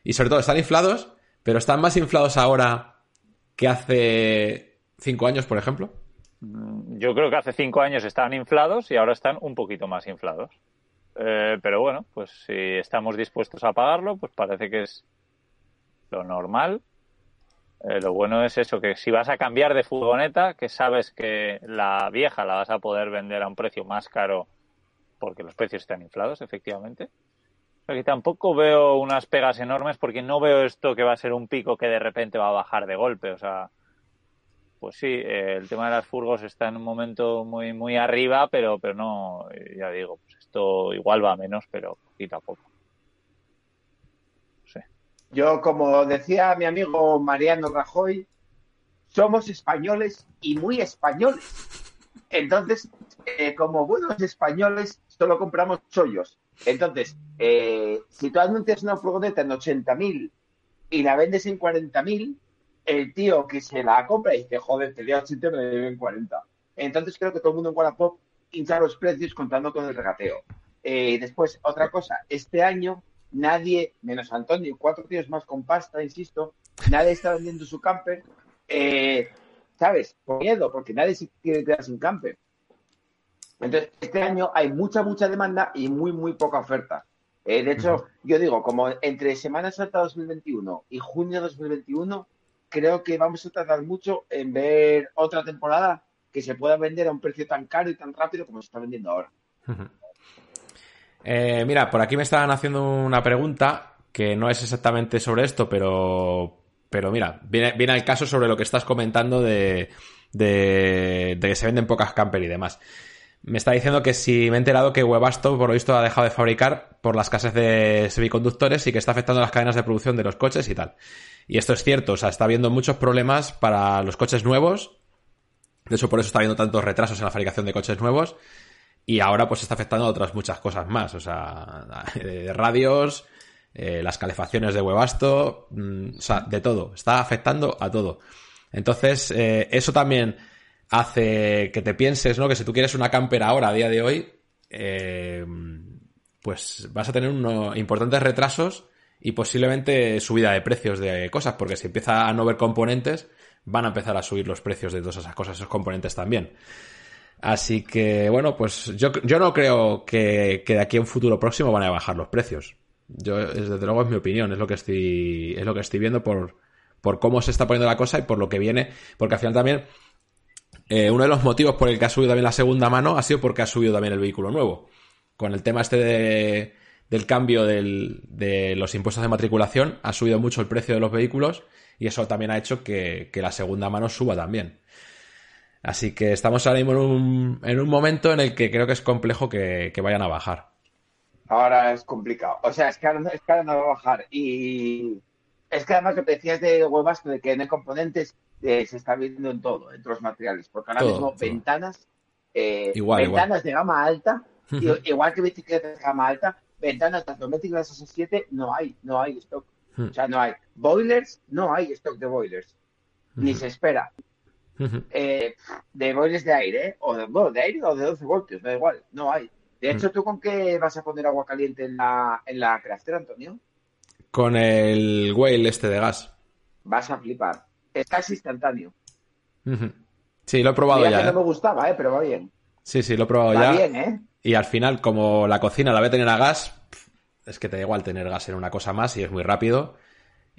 A: Y sobre todo, ¿están inflados? ¿Pero están más inflados ahora que hace cinco años, por ejemplo?
B: Mm, yo creo que hace cinco años estaban inflados y ahora están un poquito más inflados. Eh, pero bueno, pues si estamos dispuestos a pagarlo, pues parece que es lo normal. Eh, lo bueno es eso, que si vas a cambiar de furgoneta, que sabes que la vieja la vas a poder vender a un precio más caro porque los precios están inflados, efectivamente. Aquí tampoco veo unas pegas enormes porque no veo esto que va a ser un pico que de repente va a bajar de golpe. O sea, pues sí, eh, el tema de las furgos está en un momento muy muy arriba, pero pero no, ya digo, pues esto igual va menos, pero poquito a poco.
D: Sí. Yo, como decía mi amigo Mariano Rajoy, somos españoles y muy españoles. Entonces, eh, como buenos españoles, solo compramos chollos. Entonces, eh, si tú anuncias una furgoneta en 80.000 y la vendes en 40.000, el tío que se la compra y dice, joder, te 80 y me deben 40. Entonces creo que todo el mundo en Wallapop hincha los precios contando con el regateo. Eh, después, otra cosa, este año nadie, menos Antonio, cuatro tíos más con pasta, insisto, nadie está vendiendo su camper, eh, ¿sabes? Por miedo, porque nadie se quiere quedar sin camper. Entonces, este año hay mucha, mucha demanda y muy, muy poca oferta. Eh, de hecho, yo digo, como entre Semana Santa 2021 y junio 2021, creo que vamos a tardar mucho en ver otra temporada que se pueda vender a un precio tan caro y tan rápido como se está vendiendo ahora.
A: Eh, mira, por aquí me estaban haciendo una pregunta que no es exactamente sobre esto, pero, pero mira, viene, viene al caso sobre lo que estás comentando de, que se venden pocas camper y demás. Me está diciendo que si me he enterado que Webasto, por lo visto, ha dejado de fabricar por las casas de semiconductores y que está afectando las cadenas de producción de los coches y tal. Y esto es cierto, o sea, está habiendo muchos problemas para los coches nuevos. De hecho, por eso está habiendo tantos retrasos en la fabricación de coches nuevos. Y ahora pues está afectando a otras muchas cosas más. O sea, de radios, eh, las calefacciones de Webasto, mm, o sea, de todo. Está afectando a todo. Entonces, eh, eso también hace que te pienses, ¿no? Que si tú quieres una camper ahora, a día de hoy, eh, pues vas a tener unos importantes retrasos y posiblemente subida de precios de cosas, porque si empieza a no ver componentes, van a empezar a subir los precios de todas esas cosas, esos componentes también. Así que, bueno, pues yo, yo no creo que, que de aquí a un futuro próximo van a bajar los precios. Yo, desde luego, es mi opinión, es lo que estoy, es lo que estoy viendo por, por cómo se está poniendo la cosa y por lo que viene, porque al final también eh, uno de los motivos por el que ha subido también la segunda mano ha sido porque ha subido también el vehículo nuevo. Con el tema este de, del cambio del, de los impuestos de matriculación, ha subido mucho el precio de los vehículos y eso también ha hecho que, la segunda mano suba también. Así que estamos ahora mismo en un, en un momento en el que creo que es complejo que, vayan a bajar.
D: Ahora es complicado. O sea, es que ahora, es que ahora no va a bajar. Y es que además lo que decías de Webasto, de que no hay componentes, eh, se está viendo en todo, en todos los materiales. Porque ahora mismo ventanas, eh, ventanas de gama alta, igual que bicicletas de gama alta, ventanas de domésticas s 7 no hay, no hay stock. Hmm. O sea, no hay. Boilers, no hay stock de boilers. Ni se espera. Eh, de boilers de aire, o de, de aire o de 12 voltios, da igual, no hay. De hecho, hmm. ¿tú con qué vas a poner agua caliente en la, en la Antonio?
A: con el Whale este de gas.
D: Vas a flipar. Es casi instantáneo.
A: Sí, lo he probado ya.
D: Que no ¿eh? me gustaba, ¿eh? pero va bien.
A: Sí, sí, lo he probado
D: va
A: ya.
D: bien, ¿eh?
A: Y al final, como la cocina la voy a tener a gas, es que te da igual tener gas en una cosa más y es muy rápido.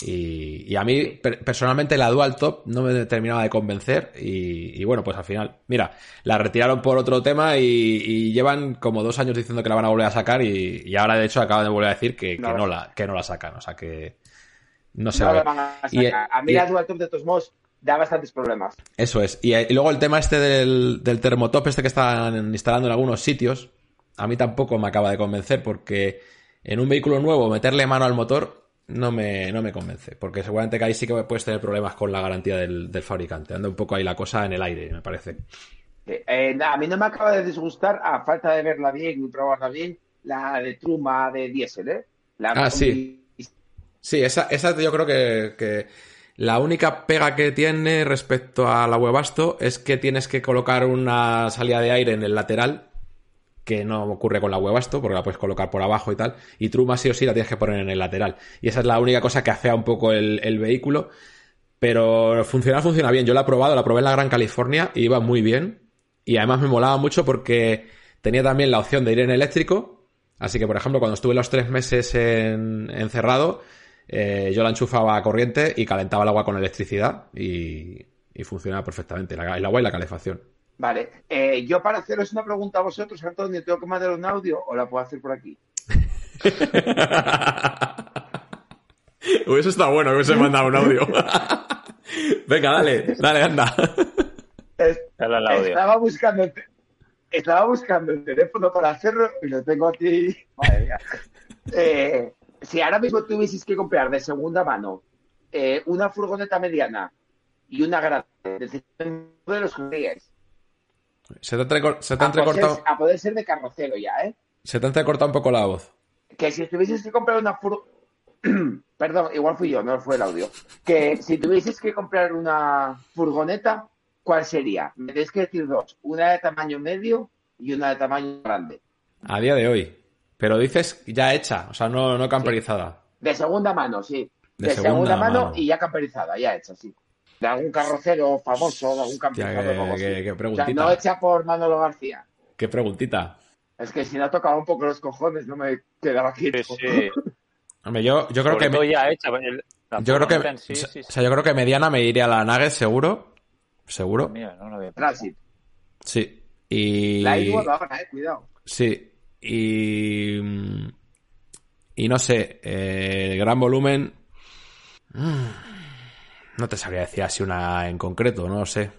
A: Y, a mí, personalmente, la Dual Top no me terminaba de convencer. Y, bueno, pues al final, mira, la retiraron por otro tema y, llevan como dos años diciendo que la van a volver a sacar. Y, ahora, de hecho, acaban de volver a decir que, no. la, que no la sacan. O sea que no se va
D: a, a mí la Dual Top de todos modos da bastantes problemas.
A: Eso es. Y, luego el tema este del, del termotop, este que están instalando en algunos sitios, a mí tampoco me acaba de convencer porque en un vehículo nuevo meterle mano al motor no me, no me convence, porque seguramente que ahí sí que puedes tener problemas con la garantía del, fabricante. Anda un poco ahí la cosa en el aire, me parece.
D: Eh, a mí no me acaba de disgustar, a falta de verla bien y probarla bien, la de Truma de diésel, ¿eh?
A: ah, sí. Sí, esa, esa yo creo que, que, la única pega que tiene respecto a la Webasto es que tienes que colocar una salida de aire en el lateral que no ocurre con la Webasto, porque la puedes colocar por abajo y tal, y Truma sí o sí la tienes que poner en el lateral. Y esa es la única cosa que afea un poco el, vehículo, pero funciona, funciona bien. Yo la he probado, la probé en la Gran California y iba muy bien, y además me molaba mucho porque tenía también la opción de ir en eléctrico, así que por ejemplo cuando estuve los tres meses encerrado, eh, yo la enchufaba a corriente y calentaba el agua con electricidad y, y funcionaba perfectamente, el agua y la calefacción.
D: Vale. Eh, yo para haceros una pregunta a vosotros, Antonio, ¿tengo que mandar un audio o la puedo hacer por aquí?
A: Eso está bueno que se mandado un audio. Venga, dale, dale, anda.
D: estaba buscando el estaba buscando el teléfono para hacerlo y lo tengo aquí. Eh, si ahora mismo tuvieses que comprar de segunda mano eh, una furgoneta mediana y una grande, de los que
A: se te, ha entrecortado.
D: a poder ser de carrocero ya, ¿eh?
A: Se te ha entrecortado un poco la voz.
D: Que si tuvieses que comprar una Perdón, igual fui yo, no fue el audio. Que si tuvieses que comprar una furgoneta, ¿cuál sería? Me tienes que decir dos. Una de tamaño medio y una de tamaño grande.
A: A día de hoy. Pero dices ya hecha, o sea, no, no camperizada.
D: De segunda mano, sí. De, segunda, mano, y ya camperizada, ya hecha, sí de algún carrocero famoso, de algún campeonato famoso.
A: Qué, preguntita.
D: no hecha por Manolo García.
A: Qué preguntita.
D: Es que si no tocaba un poco los cojones, no me quedaba quieto.
A: Sí, Hombre, yo, yo creo que.
B: ya hecha,
A: yo creo que. o sea, yo creo que mediana me iría a la Nugget, seguro. Seguro.
B: Mira, no, no
D: Transit.
A: Sí. Y.
D: La hay ahora, eh, cuidado.
A: Sí. Y. Y no sé, eh, gran volumen. Mm. No te sabría decir así una en concreto, no lo sé.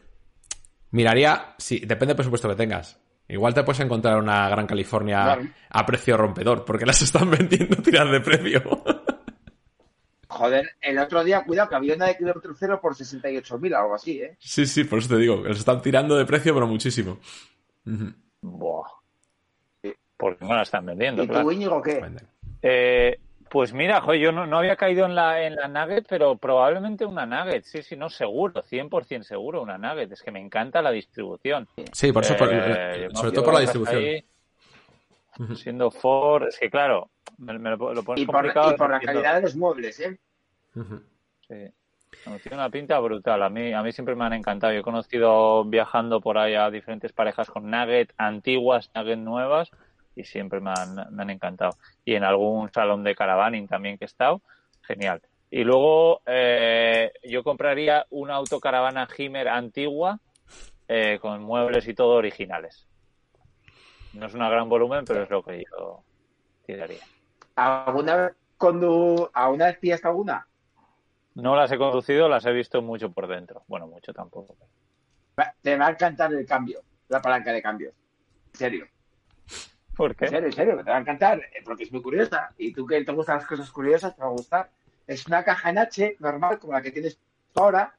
A: Miraría, sí, depende del presupuesto que tengas. Igual te puedes encontrar una Gran California a precio rompedor, porque las están vendiendo tiras de precio.
D: Joder, el otro día, cuidado, que había una de kilómetro cero por 68.000, algo así, ¿eh?
A: Sí, sí, por eso te digo, los están tirando de precio, pero muchísimo.
B: Buah. Porque no la están vendiendo,
D: ¿Y tú, Íñigo, qué?
B: Eh, pues mira, yo no, había caído en la, en la Nugget, pero probablemente una Nugget, sí, sí, no, seguro, 100% seguro una Nugget. Es que me encanta la distribución.
A: Sí, por eso, eh, sobre todo por la distribución.
B: siendo Ford, es que claro, me, lo, pones
D: y
B: complicado.
D: Por, y por la calidad de los muebles, ¿eh?
B: Sí. tiene una pinta brutal. A mí, a mí siempre me han encantado. Yo he conocido viajando por ahí a diferentes parejas con Nugget antiguas, Nugget nuevas y siempre me han, me han encantado. Y en algún salón de caravaning también que he estado, genial. Y luego eh, yo compraría una autocaravana Himmer antigua eh, con muebles y todo originales. No es una gran volumen, pero es lo que yo tiraría.
D: ¿Alguna vez condu... ¿Alguna vez pillaste alguna?
B: No las he conducido, las he visto mucho por dentro. Bueno, mucho tampoco.
D: Te va a encantar el cambio, la palanca de cambios. En serio.
B: ¿Por qué?
D: En serio, en serio, te va a encantar, eh, porque es muy curiosa. Y tú que te gustan las cosas curiosas, te va a gustar. Es una caja en H normal, como la que tienes ahora,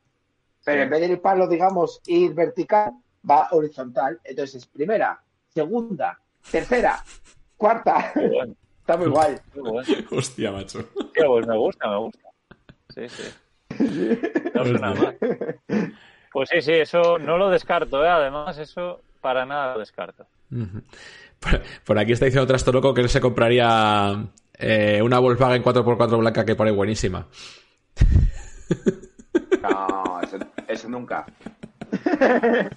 D: pero en vez de ir palo, digamos, ir vertical, va horizontal. Entonces, primera, segunda, tercera, cuarta. Está muy guay.
A: Hostia, macho.
B: pues me gusta, me gusta. Sí, sí. No suena mal. Pues sí, sí, eso no lo descarto, ¿eh? Además, eso para nada lo descarto.
A: Por, aquí está diciendo Trastoroco que él se compraría eh, una Volkswagen 4x4 blanca que pone buenísima.
D: No, eso, nunca.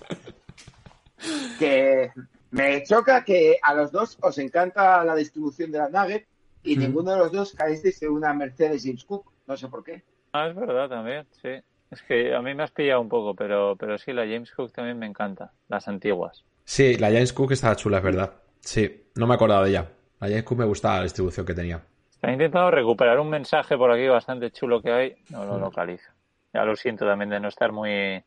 D: que me choca que a los dos os encanta la distribución de la Nugget y ninguno de los dos caísteis en una Mercedes James Cook. No sé por qué.
B: Ah, es verdad también, sí. Es que a mí me has pillado un poco, pero, pero sí, la James Cook también me encanta, las antiguas.
A: Sí, la James Cook estaba chula, es verdad. Sí, no me he acordado de ella. La James Cook me gustaba la distribución que tenía.
B: He intentado recuperar un mensaje por aquí bastante chulo que hay, no lo mm. localizo. Ya lo siento también de no estar muy,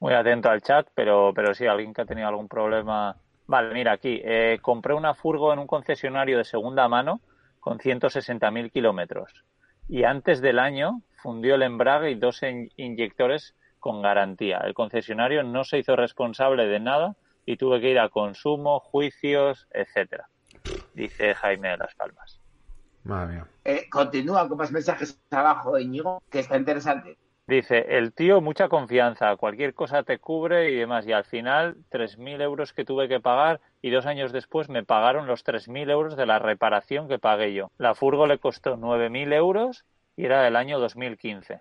B: muy atento al chat, pero, pero sí, alguien que ha tenido algún problema. Vale, mira aquí, eh, compré una furgo en un concesionario de segunda mano con 160.000 kilómetros y antes del año fundió el embrague y dos inyectores con garantía. El concesionario no se hizo responsable de nada y tuve que ir a consumo, juicios, etcétera. Dice Jaime de las Palmas.
A: Madre mía.
D: Eh, continúa con más mensajes abajo, Íñigo, que está interesante.
B: Dice, el tío, mucha confianza, cualquier cosa te cubre y demás. Y al final, 3.000 euros que tuve que pagar y dos años después me pagaron los 3.000 euros de la reparación que pagué yo. La furgo le costó 9.000 euros y era del año 2015.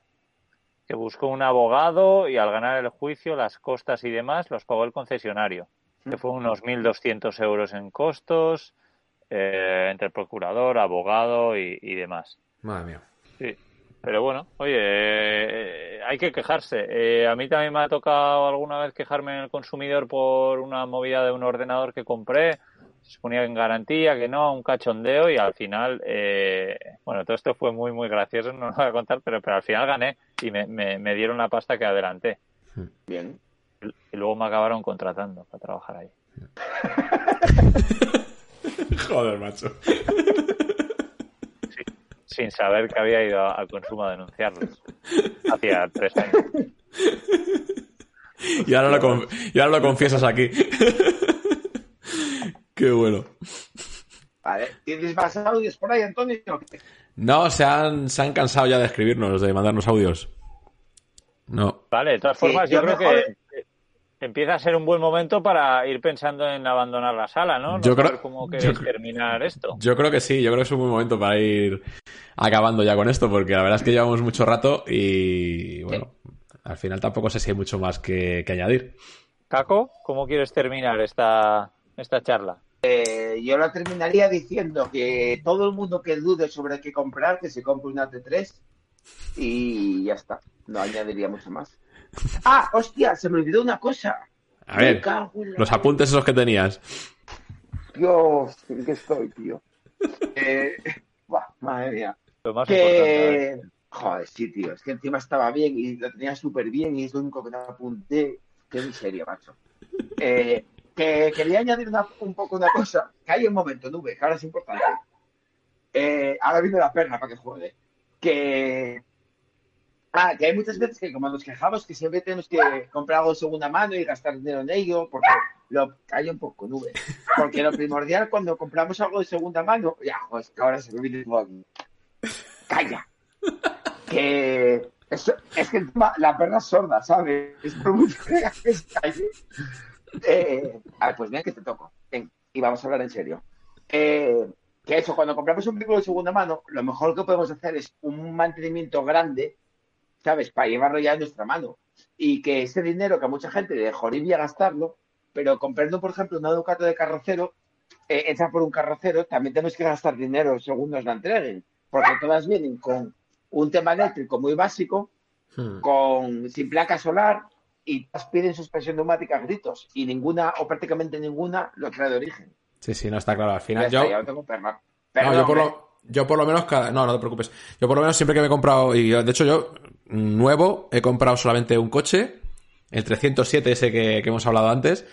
B: Que buscó un abogado y al ganar el juicio, las costas y demás los pagó el concesionario. Que fue unos 1.200 euros en costos, eh, entre procurador, abogado y, y demás.
A: Madre mía.
B: Sí. Pero bueno, oye, eh, hay que quejarse. Eh, a mí también me ha tocado alguna vez quejarme en el consumidor por una movida de un ordenador que compré. Se ponía en garantía, que no, un cachondeo y al final, eh, bueno, todo esto fue muy, muy gracioso, no lo voy a contar, pero, pero al final gané y me, me, dieron la pasta que adelanté.
D: Bien.
B: Y luego me acabaron contratando para trabajar ahí.
A: Joder, macho
B: sin saber que había ido al consumo a denunciarlos. Hacía tres años.
A: Y ahora lo, lo confiesas aquí. Qué bueno.
D: Vale, ¿tienes más audios por ahí, Antonio?
A: No, se han, se han cansado ya de escribirnos, de mandarnos audios. No.
B: Vale, de todas formas, yo creo que empieza a ser un buen momento para ir pensando en abandonar la sala, ¿no?
A: yo creo,
B: cómo queréis terminar esto.
A: Yo creo que sí, yo creo que es un buen momento para ir acabando ya con esto, porque la verdad es que llevamos mucho rato y bueno, al final tampoco sé si hay mucho más que, añadir.
B: Caco, ¿cómo quieres terminar esta, esta charla?
D: Eh, yo la terminaría diciendo que todo el mundo que dude sobre qué comprar, que se compre una T3 y ya está. No añadiría mucho más. Ah, hostia, se me olvidó una cosa.
A: A ver, los apuntes esos que tenías.
D: Dios, ¿en qué estoy, tío? eh, madre mía.
B: Lo más que...
D: Joder, sí, tío. Es que encima estaba bien y lo tenía súper bien y es lo único que no apunté. Qué miseria, macho. Eh, que quería añadir un poco una cosa. Que hay un momento, nube, que ahora es importante. Eh, ahora viene la perna para que juegue. Que Ah, que hay muchas veces que como nos quejamos que siempre tenemos que comprar algo de segunda mano y gastar dinero en ello, porque lo calla un poco nube. Porque lo primordial cuando compramos algo de segunda mano, ya, pues que ahora se me viene Calla. Que es, que la perra es sorda, ¿sabes? Es por mucho que. Eh, a ver, pues bien que te toco. y vamos a hablar en serio. Eh, que eso, cuando compramos un vehículo de segunda mano, lo mejor que podemos hacer es un mantenimiento grande ¿sabes? Para llevarlo ya en nuestra mano. Y que ese dinero que a mucha gente le joría gastarlo, pero comprando, por ejemplo, un Ducato de carrocero, eh, hecha por un carrocero, también tenemos que gastar dinero según nos la entreguen. Porque todas vienen con un tema eléctrico muy básico, hmm. con sin placa solar, y todas piden suspensión neumática gritos. Y ninguna, o prácticamente ninguna, lo trae de origen.
A: Sí, sí, no está claro. Al final yo. tengo no, yo por lo, yo por lo menos cada... No, no te preocupes. Yo por lo menos siempre que me he comprado, y de hecho yo, nuevo, he comprado solamente un coche, el 307 ese que, hemos hablado antes,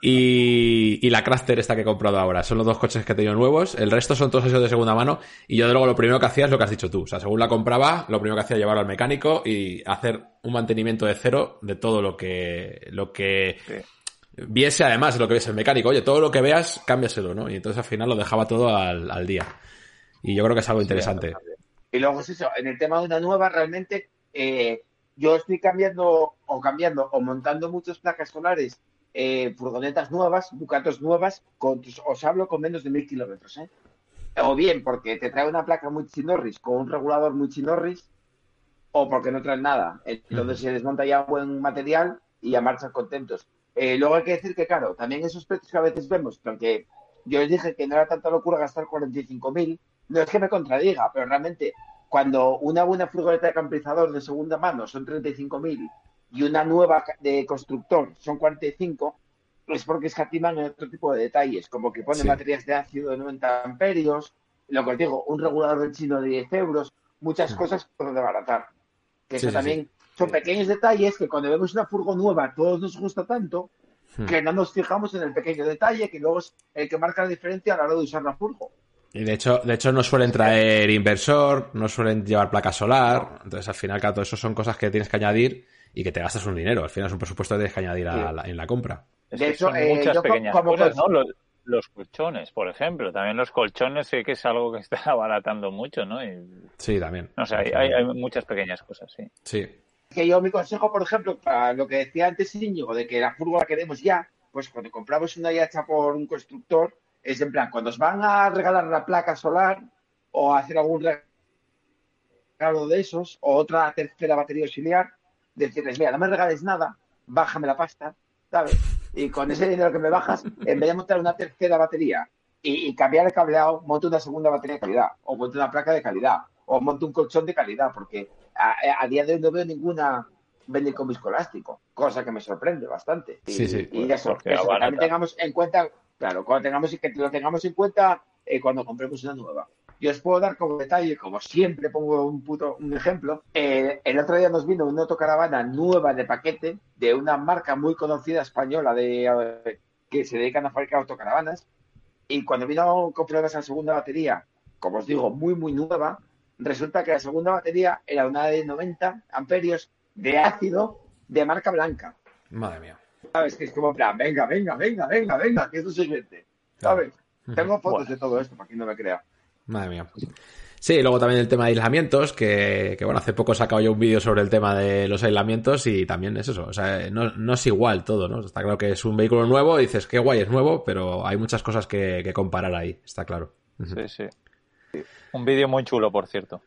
A: y, y, la Crafter esta que he comprado ahora. Son los dos coches que he tenido nuevos. El resto son todos esos de segunda mano. Y yo de luego lo primero que hacía es lo que has dicho tú. O sea, según la compraba, lo primero que hacía era llevarlo al mecánico y hacer un mantenimiento de cero de todo lo que, lo que viese además de lo que viese el mecánico. Oye, todo lo que veas, cámbiaselo, ¿no? Y entonces al final lo dejaba todo al, al día. Y yo creo que es algo interesante.
D: Y luego es eso, en el tema de una nueva, realmente eh, yo estoy cambiando o cambiando o montando muchas placas solares, eh, furgonetas nuevas, bucatos nuevas, con, os hablo con menos de mil kilómetros. ¿eh? O bien porque te trae una placa muy chinorris con un regulador muy chinorris, o porque no trae nada. Entonces se desmonta ya un buen material y ya marchan contentos. Eh, luego hay que decir que, claro, también esos precios que a veces vemos, aunque yo les dije que no era tanta locura gastar 45.000, no es que me contradiga, pero realmente cuando una buena furgoneta de camperizador de segunda mano son 35.000 y una nueva de constructor son 45, es porque escatiman en otro tipo de detalles, como que ponen baterías de ácido de 90 amperios, lo que os digo, un regulador de chino de 10 euros, muchas cosas por desbaratar. Que eso también son pequeños detalles que cuando vemos una furgo nueva todos nos gusta tanto hmm. que no nos fijamos en el pequeño detalle que luego es el que marca la diferencia a la hora de usar la furgo.
A: Y de hecho, de hecho no suelen traer inversor, no suelen llevar placa solar, entonces al final, claro, todo eso son cosas que tienes que añadir y que te gastas un dinero. Al final es un presupuesto que tienes que añadir en la compra.
B: De hecho, son eh, muchas pequeñas cosas, ¿no? Los, colchones, por ejemplo. También los colchones sé que es algo que está abaratando mucho, ¿no?
A: sí, también.
B: O sea, hay, hay, muchas pequeñas cosas, sí.
A: Sí.
D: Que yo mi consejo, por ejemplo, para lo que decía antes Íñigo, de que la furgo la queremos ya, pues cuando compramos una ya hecha por un constructor, es en plan, cuando os van a regalar la placa solar o hacer algún regalo de esos, o otra tercera batería auxiliar, decirles, mira, no me regales nada, bájame la pasta, ¿sabes? Y con ese dinero que me bajas, en vez de montar una tercera batería y, cambiar el cableado, monto una segunda batería de calidad, o monto una placa de calidad, o monto un colchón de calidad, porque a, día de hoy no veo ninguna vende con viscoelástico, cosa que me sorprende bastante. Y,
A: sí, sí.
D: y eso, también tengamos en cuenta, claro, cuando tengamos que lo tengamos en cuenta eh, cuando compremos una nueva. Yo os puedo dar como detalle, como siempre pongo un puto un ejemplo. Eh, el otro día nos vino una autocaravana nueva de paquete de una marca muy conocida española de eh, que se dedican a fabricar autocaravanas. Y cuando vino con problemas la segunda batería, como os digo, muy, muy nueva, resulta que la segunda batería era una de 90 amperios de ácido de marca blanca.
A: Madre mía.
D: ¿Sabes? Que es como, plan, venga, venga, venga, venga, venga, que es lo siguiente. ¿Sabes? Tengo fotos de todo esto para quien no me crea.
A: Madre mía. Sí, luego también el tema de aislamientos, que, bueno, hace poco he sacado yo un vídeo sobre el tema de los aislamientos y también es eso, o sea, no, es igual todo, ¿no? Está claro que es un vehículo nuevo, dices, qué guay, es nuevo, pero hay muchas cosas que, comparar ahí, está claro.
B: Sí, sí. Un vídeo muy chulo, por cierto.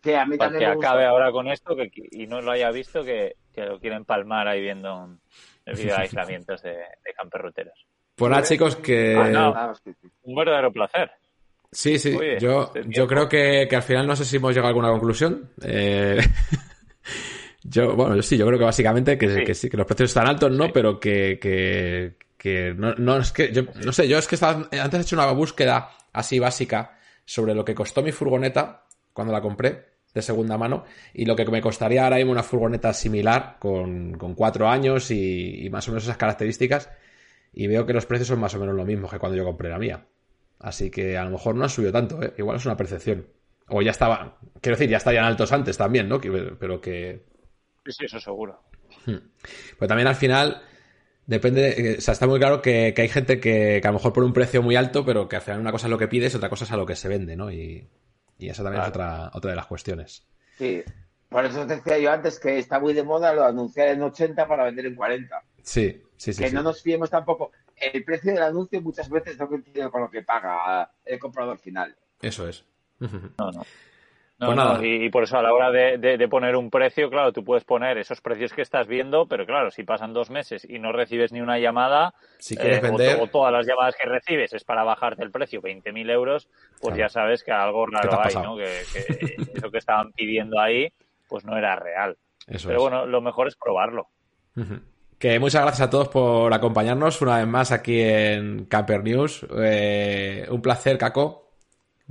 D: Que a mí
B: Para que acabe ahora con esto que, y no lo haya visto, que, lo quieren palmar ahí viendo el vídeo de aislamientos de, de camperruteros.
A: Pues nada, chicos, que...
B: Ah, un verdadero placer.
A: Sí, sí, yo, yo creo que, al final no sé si hemos llegado a alguna conclusión. Eh... yo, bueno, sí, yo creo que básicamente que, que, sí, que los precios están altos, ¿no? Pero que, que, que no, no, es que, yo, no sé, yo es que estaba, antes he hecho una búsqueda así básica sobre lo que costó mi furgoneta cuando la compré de segunda mano y lo que me costaría ahora mismo una furgoneta similar con, con cuatro años y, y, más o menos esas características y veo que los precios son más o menos lo mismo que cuando yo compré la mía. Así que a lo mejor no ha subido tanto, ¿eh? igual es una percepción. O ya estaba, quiero decir, ya estarían altos antes también, ¿no? Pero que...
B: Sí, eso seguro.
A: Hmm. Pero también al final depende, o sea, está muy claro que, hay gente que, a lo mejor por un precio muy alto, pero que al final una cosa es lo que pides, otra cosa es a lo que se vende, ¿no? Y, y esa también es otra, otra de las cuestiones.
D: Sí, por eso te decía yo antes que está muy de moda lo de anunciar en 80 para vender en 40.
A: Sí, sí, sí.
D: Que no nos fiemos tampoco el precio del anuncio muchas veces no coincide con lo que paga el comprador final.
A: Eso es.
B: No, no. Pues nada. y, por eso a la hora de, poner un precio, claro, tú puedes poner esos precios que estás viendo, pero claro, si pasan dos meses y no recibes ni una llamada,
A: si quieres eh, vender...
B: o, todas las llamadas que recibes es para bajarte el precio 20.000 euros, pues ya sabes que algo raro hay, ¿no? Que, eso que estaban pidiendo ahí, pues no era real. pero bueno, lo mejor es probarlo.
A: Que muchas gracias a todos por acompañarnos una vez más aquí en Camper News. Eh, un placer, Caco.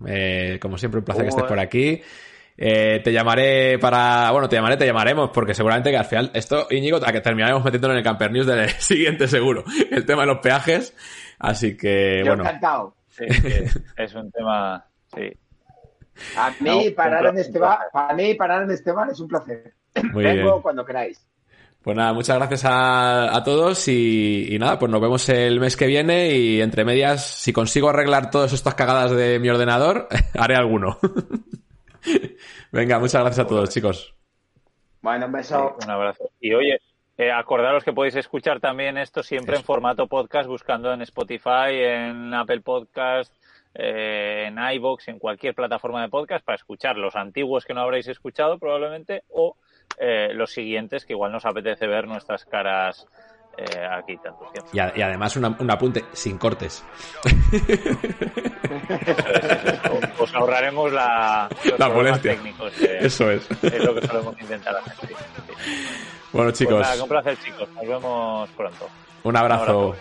A: Eh, como siempre, un placer que estés por aquí. Eh, te llamaré para. Bueno, te llamaré, te llamaremos, porque seguramente que al final esto, Íñigo, a que terminaremos metiéndolo en el Camper News del siguiente, seguro. El tema de los peajes. Así que, bueno.
D: encantado.
B: Sí, es un tema. Sí.
D: A mí, parar en este bar, para mí, parar en este bar es un placer. Vengo cuando queráis.
A: Pues nada, muchas gracias a, todos y, nada, pues nos vemos el mes que viene y entre medias, si consigo arreglar todas estas cagadas de mi ordenador, haré alguno. Venga, muchas gracias a todos, chicos.
D: Bueno, un beso.
B: un abrazo. Y oye, eh, acordaros que podéis escuchar también esto siempre en formato podcast, buscando en Spotify, en Apple Podcast, eh, en iBox, en cualquier plataforma de podcast para escuchar los antiguos que no habréis escuchado probablemente o eh, los siguientes que igual nos apetece ver nuestras caras eh, aquí tanto tiempo.
A: Y, además un apunte sin cortes.
B: Os ahorraremos la,
A: la molestia. Eso es.
B: Es lo que solemos intentar hacer.
A: Bueno, chicos.
B: Pues un placer, chicos. Nos vemos pronto.
A: Un abrazo.